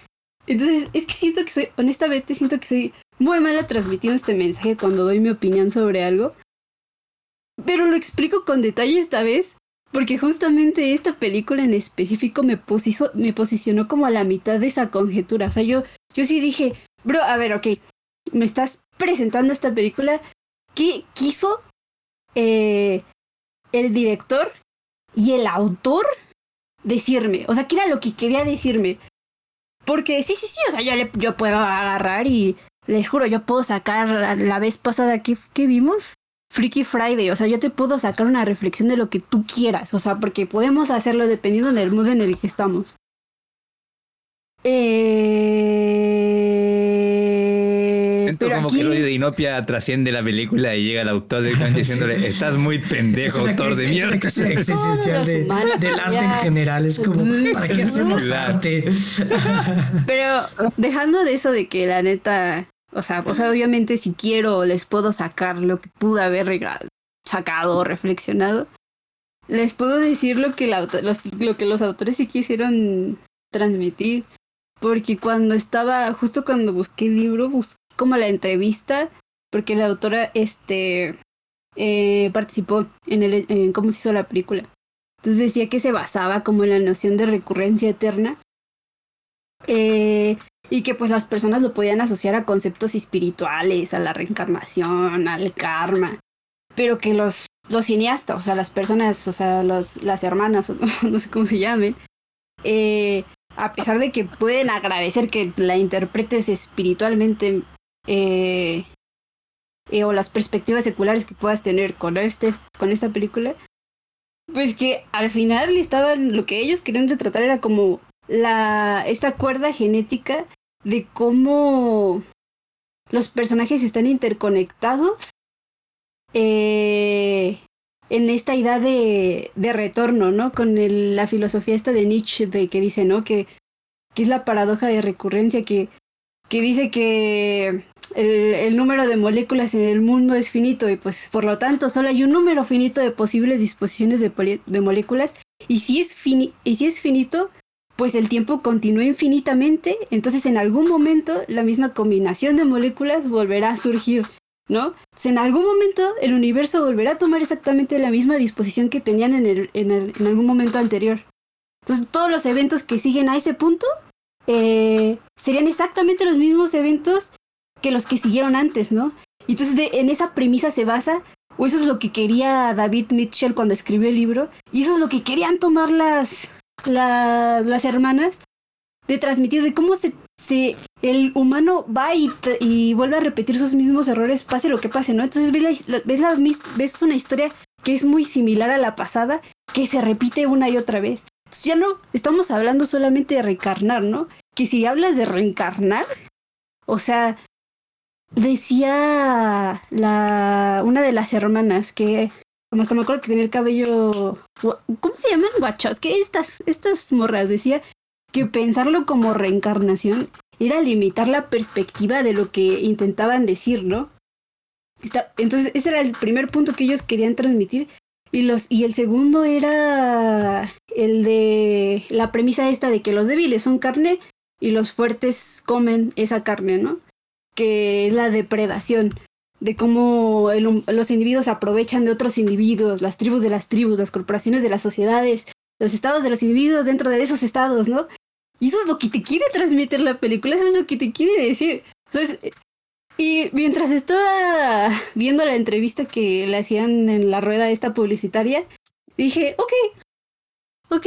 Entonces, es que siento que soy, honestamente, siento que soy muy mala transmitiendo este mensaje cuando doy mi opinión sobre algo. Pero lo explico con detalle esta vez porque justamente esta película en específico me, me posicionó como a la mitad de esa conjetura. O sea, yo, yo sí dije, bro, a ver, ok, me estás presentando esta película. ¿Qué quiso eh, el director y el autor decirme? O sea, ¿qué era lo que quería decirme? Porque sí, sí, sí, o sea, yo, le, yo puedo agarrar y les juro, yo puedo sacar la vez pasada que, que vimos Freaky Friday, o sea, yo te puedo sacar una reflexión de lo que tú quieras, o sea, porque podemos hacerlo dependiendo del mood en el que estamos. Eh... Siento como que el odio de Inopia trasciende la película y llega el autor directamente diciéndole, estás muy pendejo, autor de mierda. Es una existencial de, del arte en general, es como, ¿para qué hacemos arte? Pero dejando de eso de que la neta o sea, o sea, obviamente si quiero les puedo sacar lo que pude haber sacado o reflexionado. Les puedo decir lo que, los, lo que los autores sí quisieron transmitir. Porque cuando estaba, justo cuando busqué el libro, busqué como la entrevista, porque la autora este, eh, participó en, el, en cómo se hizo la película. Entonces decía que se basaba como en la noción de recurrencia eterna. Eh, y que pues las personas lo podían asociar a conceptos espirituales, a la reencarnación, al karma, pero que los, los cineastas, o sea, las personas, o sea, los, las hermanas, no sé cómo se llamen, eh, a pesar de que pueden agradecer que la interpretes espiritualmente eh, eh, o las perspectivas seculares que puedas tener con este con esta película pues que al final estaban lo que ellos querían retratar era como la esta cuerda genética de cómo los personajes están interconectados eh, en esta idea de, de retorno, ¿no? Con la filosofía esta de Nietzsche que dice, ¿no? Que, que es la paradoja de recurrencia, que, que dice que el, el, número de moléculas en el mundo es finito y pues por lo tanto solo hay un número finito de posibles disposiciones de, de moléculas y si es, fini y si es finito, pues el tiempo continúa infinitamente, entonces en algún momento la misma combinación de moléculas volverá a surgir, ¿no? en algún momento el universo volverá a tomar exactamente la misma disposición que tenían en, el, en, algún momento anterior. Entonces todos los eventos que siguen a ese punto eh, serían exactamente los mismos eventos que los que siguieron antes, ¿no? Y entonces en esa premisa se basa, o eso es lo que quería David Mitchell cuando escribió el libro, y eso es lo que querían tomar las, las hermanas de transmitir de cómo se, se el humano va y, y, vuelve a repetir sus mismos errores, pase lo que pase, ¿no? Entonces ves, la, ves, ves una historia que es muy similar a la pasada, que se repite una y otra vez. Entonces ya no estamos hablando solamente de reencarnar, ¿no? Que si hablas de reencarnar, o sea, decía la una de las hermanas que hasta me acuerdo que tenía el cabello. ¿Cómo se llaman? Guachos. Que estas, estas morras decía que pensarlo como reencarnación era limitar la perspectiva de lo que intentaban decir, ¿no? entonces, ese era el primer punto que ellos querían transmitir. Y, los, y el segundo era el de la premisa esta de que los débiles son carne y los fuertes comen esa carne, ¿no? Que es la depredación, de cómo los individuos aprovechan de otros individuos, las tribus de las tribus, las corporaciones de las sociedades, los estados de los individuos dentro de esos estados, ¿no? Y eso es lo que te quiere transmitir la película, eso es lo que te quiere decir. Entonces, y mientras estaba viendo la entrevista que le hacían en la rueda esta publicitaria, dije, ok, ok,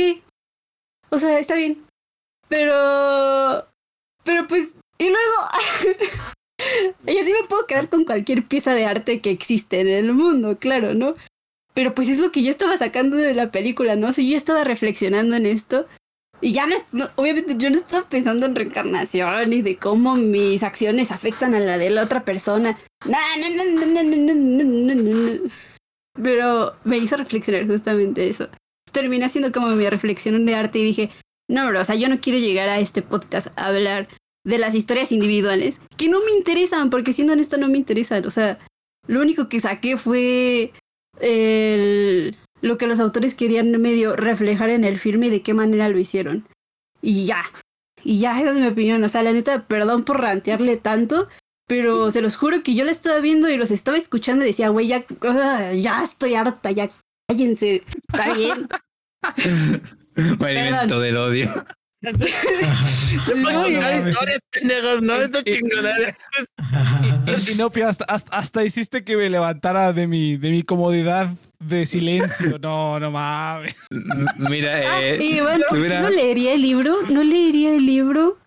o sea, está bien. Pero, pero pues, y luego, yo sí me puedo quedar con cualquier pieza de arte que existe en el mundo, claro, ¿no? Pero pues es lo que yo estaba sacando de la película, ¿no? Sea, yo estaba reflexionando en esto. Y ya no, obviamente yo no estaba pensando en reencarnación y de cómo mis acciones afectan a la de la otra persona. No, no, no, no, no, no, no, no, no. Pero me hizo reflexionar justamente eso. Terminé haciendo como mi reflexión de arte y dije, no, bro, o sea, yo no quiero llegar a este podcast a hablar de las historias individuales que no me interesan, porque siendo honesto no me interesan. O sea, lo único que saqué fue el, lo que los autores querían medio reflejar en el filme y de qué manera lo hicieron. Y ya. Y ya, esa es mi opinión. O sea, la neta, perdón por rantearle tanto, pero se los juro que yo la estaba viendo y los estaba escuchando y decía, güey, ya, ah, ya estoy harta, ya cállense, está bien. Movimiento del odio. no, historias, pendejos, no es Y, no, hasta, hasta, hiciste que me levantara de mi, de mi comodidad de silencio. No, no mames. Mira, ah, eh, y bueno, no leería el libro, no leería el libro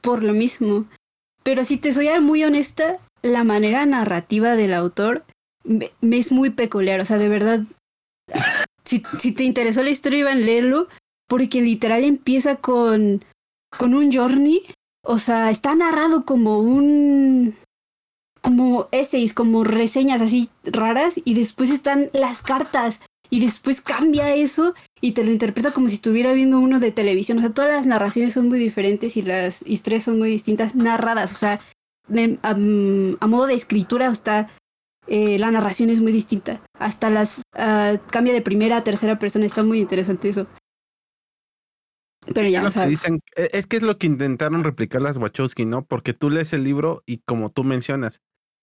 por lo mismo. Pero si te soy muy honesta, la manera narrativa del autor me, es muy peculiar. O sea, de verdad, si, si te interesó la historia, iban a leerlo, porque literal empieza con, con un journey. O sea, está narrado como un como essays, como reseñas así raras y después están las cartas y después cambia eso y te lo interpreta como si estuviera viendo uno de televisión. O sea, todas las narraciones son muy diferentes y las historias son muy distintas, narradas. O sea, a, modo de escritura está eh, la narración es muy distinta. Hasta las uh, cambia de primera a tercera persona. Está muy interesante eso. Pero ya, o Dicen, e, es que es lo que intentaron replicar las Wachowski, ¿no? Porque tú lees el libro y como tú mencionas,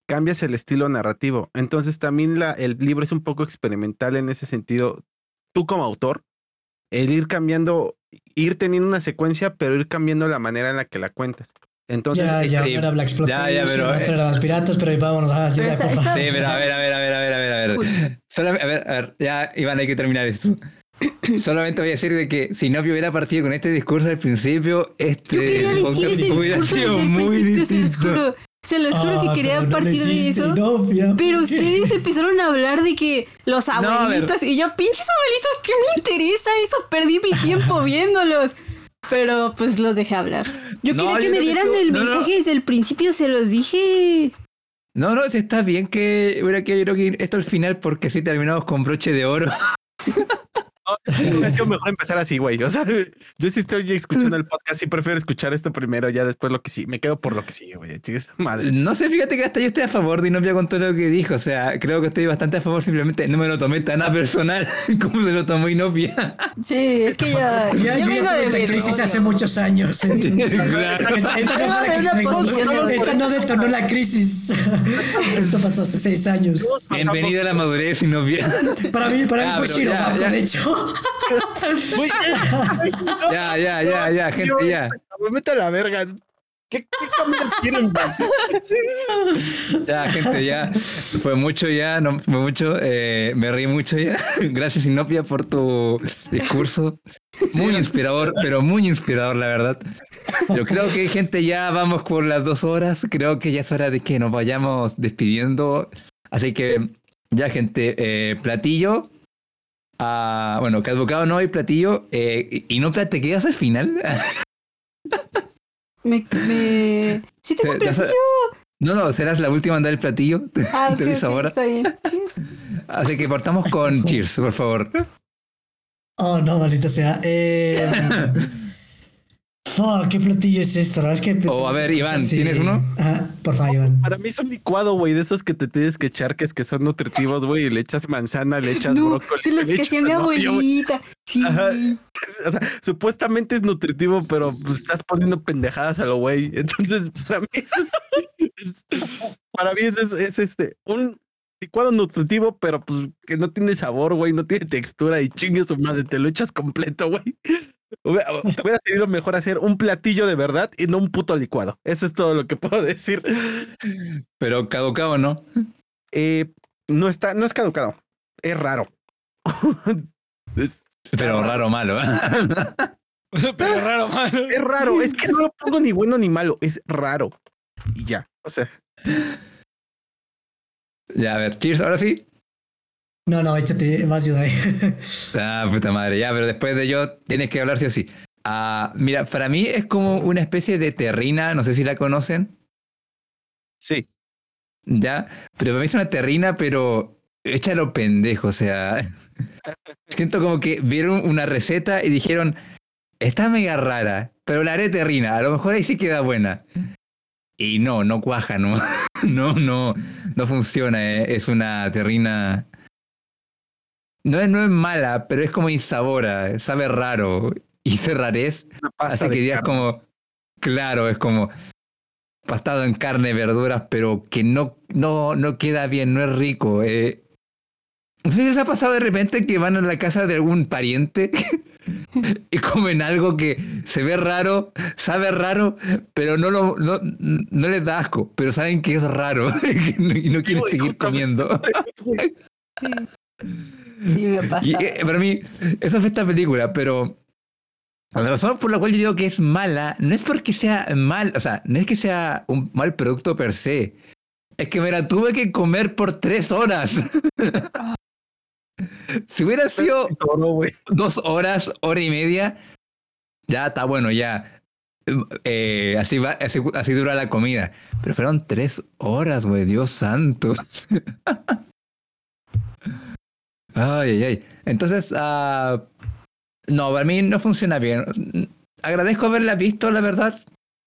cambias el estilo narrativo. Entonces también la, el libro es un poco experimental en ese sentido. Tú como autor, el ir cambiando, ir teniendo una secuencia, pero ir cambiando la manera en la que la cuentas. Entonces, ya, ya, era Black ya, ya, pero, eh, eran los piratas, pero vámonos a Sí, pero a ver, a ver, a ver, a ver, a ver, a ver. Solo, a ver, a ver, ya, Iván, hay que terminar esto. Solamente voy a decir de que si no hubiera partido con este discurso al principio, este hubiera sido muy distinto. Se los juro que ah, quería partir de eso. pero ustedes empezaron a hablar de que los abuelitos y yo, pinches abuelitos, ¿qué me interesa eso? Perdí mi tiempo viéndolos. Pero pues los dejé hablar. Yo quería que me dieran el mensaje desde el principio, se los dije. No, no, está bien que hubiera yo que esto al final porque si terminamos con broche de oro. ha sido mejor empezar así, güey. O sea, yo sí estoy escuchando el podcast y prefiero escuchar esto primero, ya después lo que sí. Me quedo por lo que sigue, güey. Madre. No sé, fíjate que hasta yo estoy a favor de Inopia con todo lo que dijo. O sea, creo que estoy bastante a favor. Simplemente no me lo tomé tan a personal como se lo tomó Inopia. Sí, es que ya. Ya, yo ya tuve esta crisis hace muchos años. claro. esta, esta, no detonó la crisis. Esto pasó hace seis años. Bienvenida a la madurez, Inopia. Para mí, para mí ah, fue Shirobako, de hecho ya, ya, ya, ya, gente, ya. Me mete a la verga. ¿Qué, qué quieren, Ya, gente, ya. Fue mucho ya, no fue mucho. Eh, me reí mucho ya. Gracias, Inopia, por tu discurso. Muy inspirador, pero muy inspirador, la verdad. Yo creo que, gente, ya vamos por las dos horas. Creo que ya es hora de que nos vayamos despidiendo. Así que, ya, gente, eh, platillo Ah, bueno, que advocado no hay platillo. Eh, ¿Y no te quedas al final? me, me... ¿Sí tengo platillo? No, no, serás la última en dar el platillo. Ah, okay, ahora. está bien. Así que partamos con Cheers, por favor. Oh, no, maldita sea. Eh, Fuck, ¿qué platillo es esto? es que o a ver, Iván, ¿tienes uno? Ah, por favor, Iván. Para mí es un licuado, güey, de esos que te tienes que echar, que es que son nutritivos, güey, y le echas manzana, le echas no, brócoli. De los que hacía mi abuelita. Sí. O sea, supuestamente es nutritivo, pero pues, estás poniendo pendejadas a lo güey. Entonces, para mí es, para mí es, es este, un licuado nutritivo, pero pues que no tiene sabor, güey, no tiene textura y chingue su madre, te lo echas completo, güey. Te hubiera lo mejor hacer un platillo de verdad y no un puto licuado. Eso es todo lo que puedo decir. Pero caducado, ¿no? Eh, no está, no es caducado. Es raro. Pero raro malo. ¿eh? Pero raro malo. Es raro. Es que no lo pongo ni bueno ni malo. Es raro. Y ya. O sea. Ya, a ver, cheers, ahora sí. No, no, échate, vas a ahí. ah, puta madre, ya, pero después de yo tienes que hablar sí o sí. Ah, mira, para mí es como una especie de terrina, no sé si la conocen. Sí. Ya, pero para mí es una terrina, pero échalo pendejo, o sea. siento como que vieron una receta y dijeron, está mega rara, pero la haré terrina, a lo mejor ahí sí queda buena. Y no, no cuaja, no. no, no, no funciona, eh. es una terrina no es, no es mala, pero es como insabora, sabe raro. Y ese rarez hace que digas como, claro, es como pastado en carne, verduras, pero que no, no, no queda bien, no es rico. Eh. ¿No sé si les ha pasado de repente que van a la casa de algún pariente y comen algo que se ve raro, sabe raro, pero no, lo, no, no les da asco, pero saben que es raro y no quieren seguir comiendo? Sí, me pasa. Y, eh, para mí, eso fue esta película, pero la razón por la cual yo digo que es mala no es porque sea mal, o sea, no es que sea un mal producto per se. Es que me la tuve que comer por tres horas. si hubiera sido dos horas, hora y media, ya está bueno, ya. Eh, así, va, así, así dura la comida. Pero fueron tres horas, güey, Dios santo. Ay, ay, ay. Entonces, uh, no, para mí no funciona bien. Agradezco haberla visto, la verdad.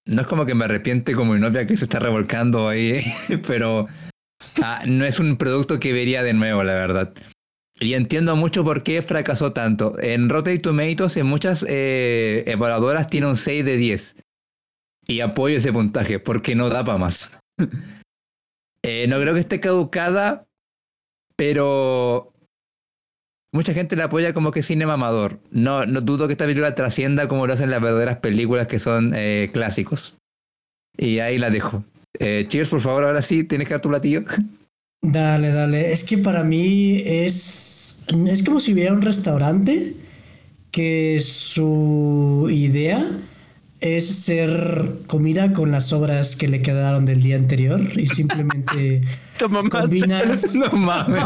No es como que me arrepiente como mi novia que se está revolcando ahí, pero uh, no es un producto que vería de nuevo, la verdad. Y entiendo mucho por qué fracasó tanto. En Rotten Tomatoes, en muchas eh, evaluadoras, tiene un 6 de 10. Y apoyo ese puntaje, porque no da para más. eh, no creo que esté caducada, pero Mucha gente la apoya como que cine mamador. No, no dudo que esta película trascienda como lo hacen las verdaderas películas que son eh, clásicos. Y ahí la dejo. Eh, cheers, por favor, ahora sí, tienes que dar tu platillo. Dale, dale. Es que para mí es. Es como si hubiera un restaurante que su idea es ser comida con las sobras que le quedaron del día anterior y simplemente combinas. No mames.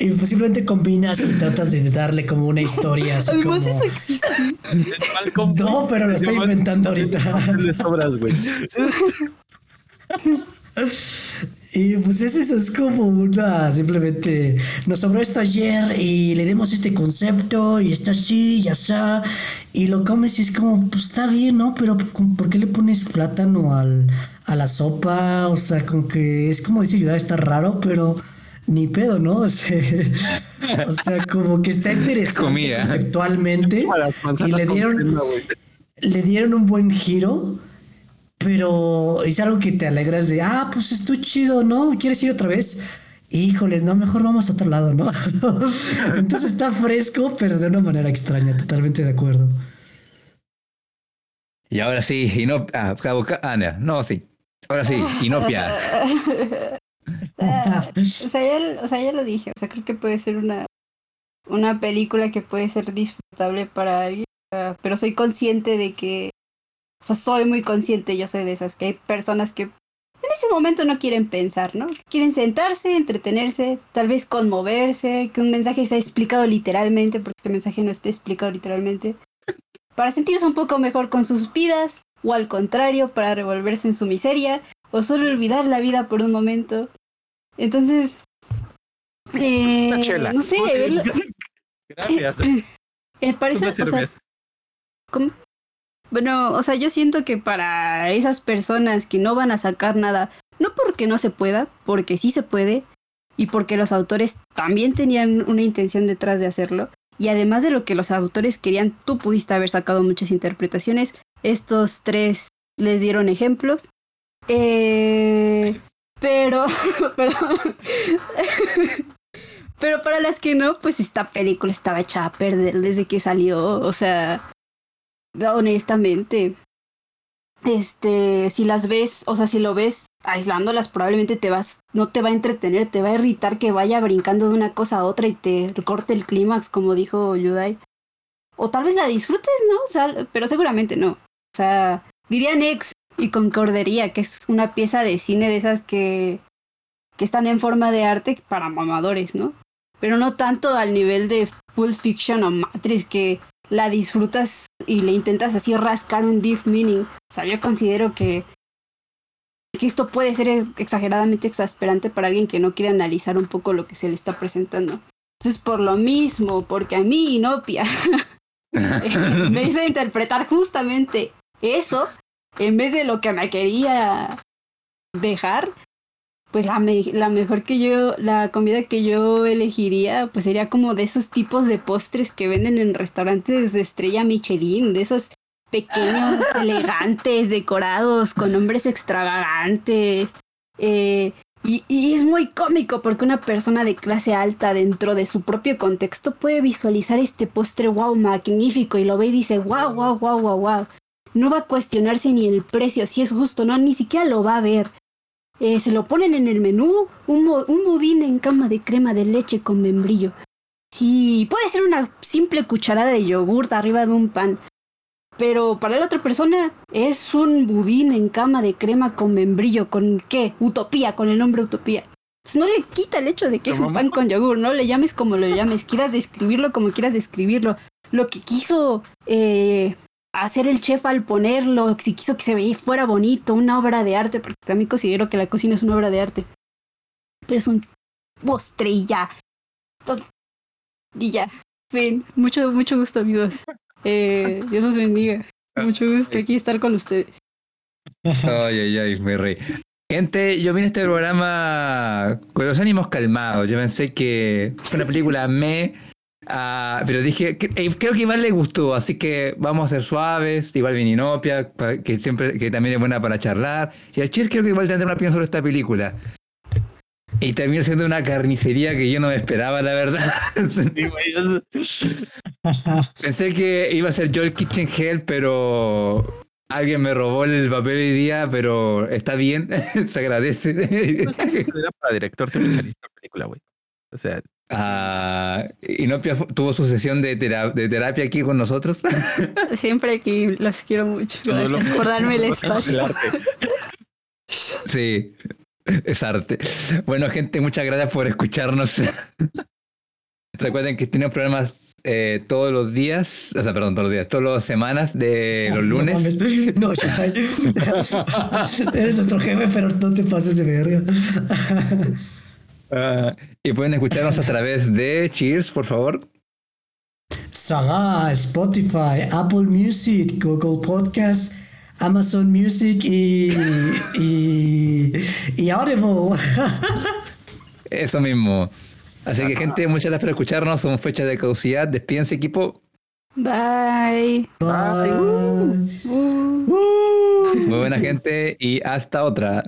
y pues simplemente combinas y tratas de darle como una historia así como. eso existe. No, pero lo estoy inventando ahorita. sobras, güey. Y pues eso es como una, simplemente nos sobró esto ayer y le dimos este concepto y está así y así. Y lo comes y es como, pues está bien, ¿no? Pero ¿por qué le pones plátano al, a la sopa? O sea, como que es como dice ayudar, está raro, pero ni pedo, ¿no? O sea, como que está interesante conceptualmente. Y le dieron, le dieron un buen giro pero es algo que te alegras de, ah, pues estoy chido, ¿no? ¿Quieres ir otra vez? Híjoles, no, mejor vamos a otro lado, ¿no? Entonces está fresco, pero de una manera extraña, totalmente de acuerdo. Y ahora sí, y no, ah, ah no, no, sí. Ahora sí, Inopia. Ah, o, sea, ya, o sea, ya lo dije, o sea, creo que puede ser una, una película que puede ser disfrutable para alguien, pero soy consciente de que o sea, soy muy consciente, yo soy de esas, que hay personas que en ese momento no quieren pensar, ¿no? Quieren sentarse, entretenerse, tal vez conmoverse, que un mensaje sea explicado literalmente, porque este mensaje no está explicado literalmente, para sentirse un poco mejor con sus vidas, o al contrario, para revolverse en su miseria, o solo olvidar la vida por un momento. Entonces, eh, no sé, Gracias. Eh, parece, o sea, ¿cómo? Bueno, o sea, yo siento que para esas personas que no van a sacar nada, no porque no se pueda, porque sí se puede, y porque los autores también tenían una intención detrás de hacerlo, y además de lo que los autores querían, tú pudiste haber sacado muchas interpretaciones. Estos tres les dieron ejemplos. Eh, pero, pero para las que no, pues esta película estaba hecha a perder desde que salió. O sea, honestamente, este, si las ves, o sea, si lo ves aislándolas, probablemente te vas, no te va a entretener, te va a irritar que vaya brincando de una cosa a otra y te corte el clímax, como dijo Yudai. O tal vez la disfrutes, ¿no? O sea, pero seguramente no. O sea, diría Nex y concordaría que es una pieza de cine de esas que, que están en forma de arte para mamadores, ¿no? Pero no tanto al nivel de Full Fiction o Matrix que la disfrutas y le intentas así rascar un deep meaning. O sea, yo considero que, que esto puede ser exageradamente exasperante para alguien que no quiere analizar un poco lo que se le está presentando. Entonces, por lo mismo, porque a mí, Inopia, me hizo interpretar justamente eso, en vez de lo que me quería dejar, pues la, la mejor que yo, la comida que yo elegiría, pues sería como de esos tipos de postres que venden en restaurantes de estrella Michelin, de esos pequeños, elegantes, decorados, con nombres extravagantes. Eh, y, y, es muy cómico porque una persona de clase alta dentro de su propio contexto puede visualizar este postre wow magnífico y lo ve y dice wow, wow, wow, wow, wow. No va a cuestionarse ni el precio, si es justo, no, ni siquiera lo va a ver. Eh, se lo ponen en el menú, un, un budín en cama de crema de leche con membrillo. Y puede ser una simple cucharada de yogurt arriba de un pan. Pero para la otra persona es un budín en cama de crema con membrillo, con qué? Utopía, con el nombre Utopía. no le quita el hecho de que es un pan con yogur, no le llames como lo llames, quieras describirlo como quieras describirlo. Lo que quiso eh, hacer el chef al ponerlo, si quiso que se veía fuera bonito, una obra de arte, porque también considero que la cocina es una obra de arte. Pero es un postre y ya. Y ya. Fin. Mucho, mucho gusto, amigos. Eh, Dios los bendiga. Mucho gusto aquí estar con ustedes. Ay, ay, ay, me reí. Gente, yo vine a este programa con los ánimos calmados. Yo pensé que fue una película me Ah, pero dije, eh, creo que igual le gustó, así que vamos a ser suaves, igual Vininopia, que siempre, que también es buena para charlar. Y el Chis creo que igual tendrá una opinión sobre esta película. Y terminó siendo una carnicería que yo no me esperaba, la verdad. Pensé que iba a ser Joel Kitchen Hell, pero alguien me robó el papel hoy día, pero está bien, se agradece. Era para director seminarista película, güey. O sea, Ah, Inopia tuvo su sesión de, de, terapia aquí con nosotros. Siempre aquí los quiero mucho. Gracias por darme el espacio. Sí, es arte. Bueno, gente, muchas gracias por escucharnos. Recuerden que tenemos programas eh, todos los días, o sea, perdón, todos los días, todas las semanas de los lunes. No, no eres nuestro jefe, pero no te pases de verga. Ah, y pueden escucharnos a través de Cheers, por favor. Saga, Spotify, Apple Music, Google Podcast, Amazon Music y, y, y Audible. Eso mismo. Así que, gente, muchas gracias por escucharnos. Son fechas de caducidad. Despídense, equipo. Bye. Bye. Muy buena gente y hasta otra.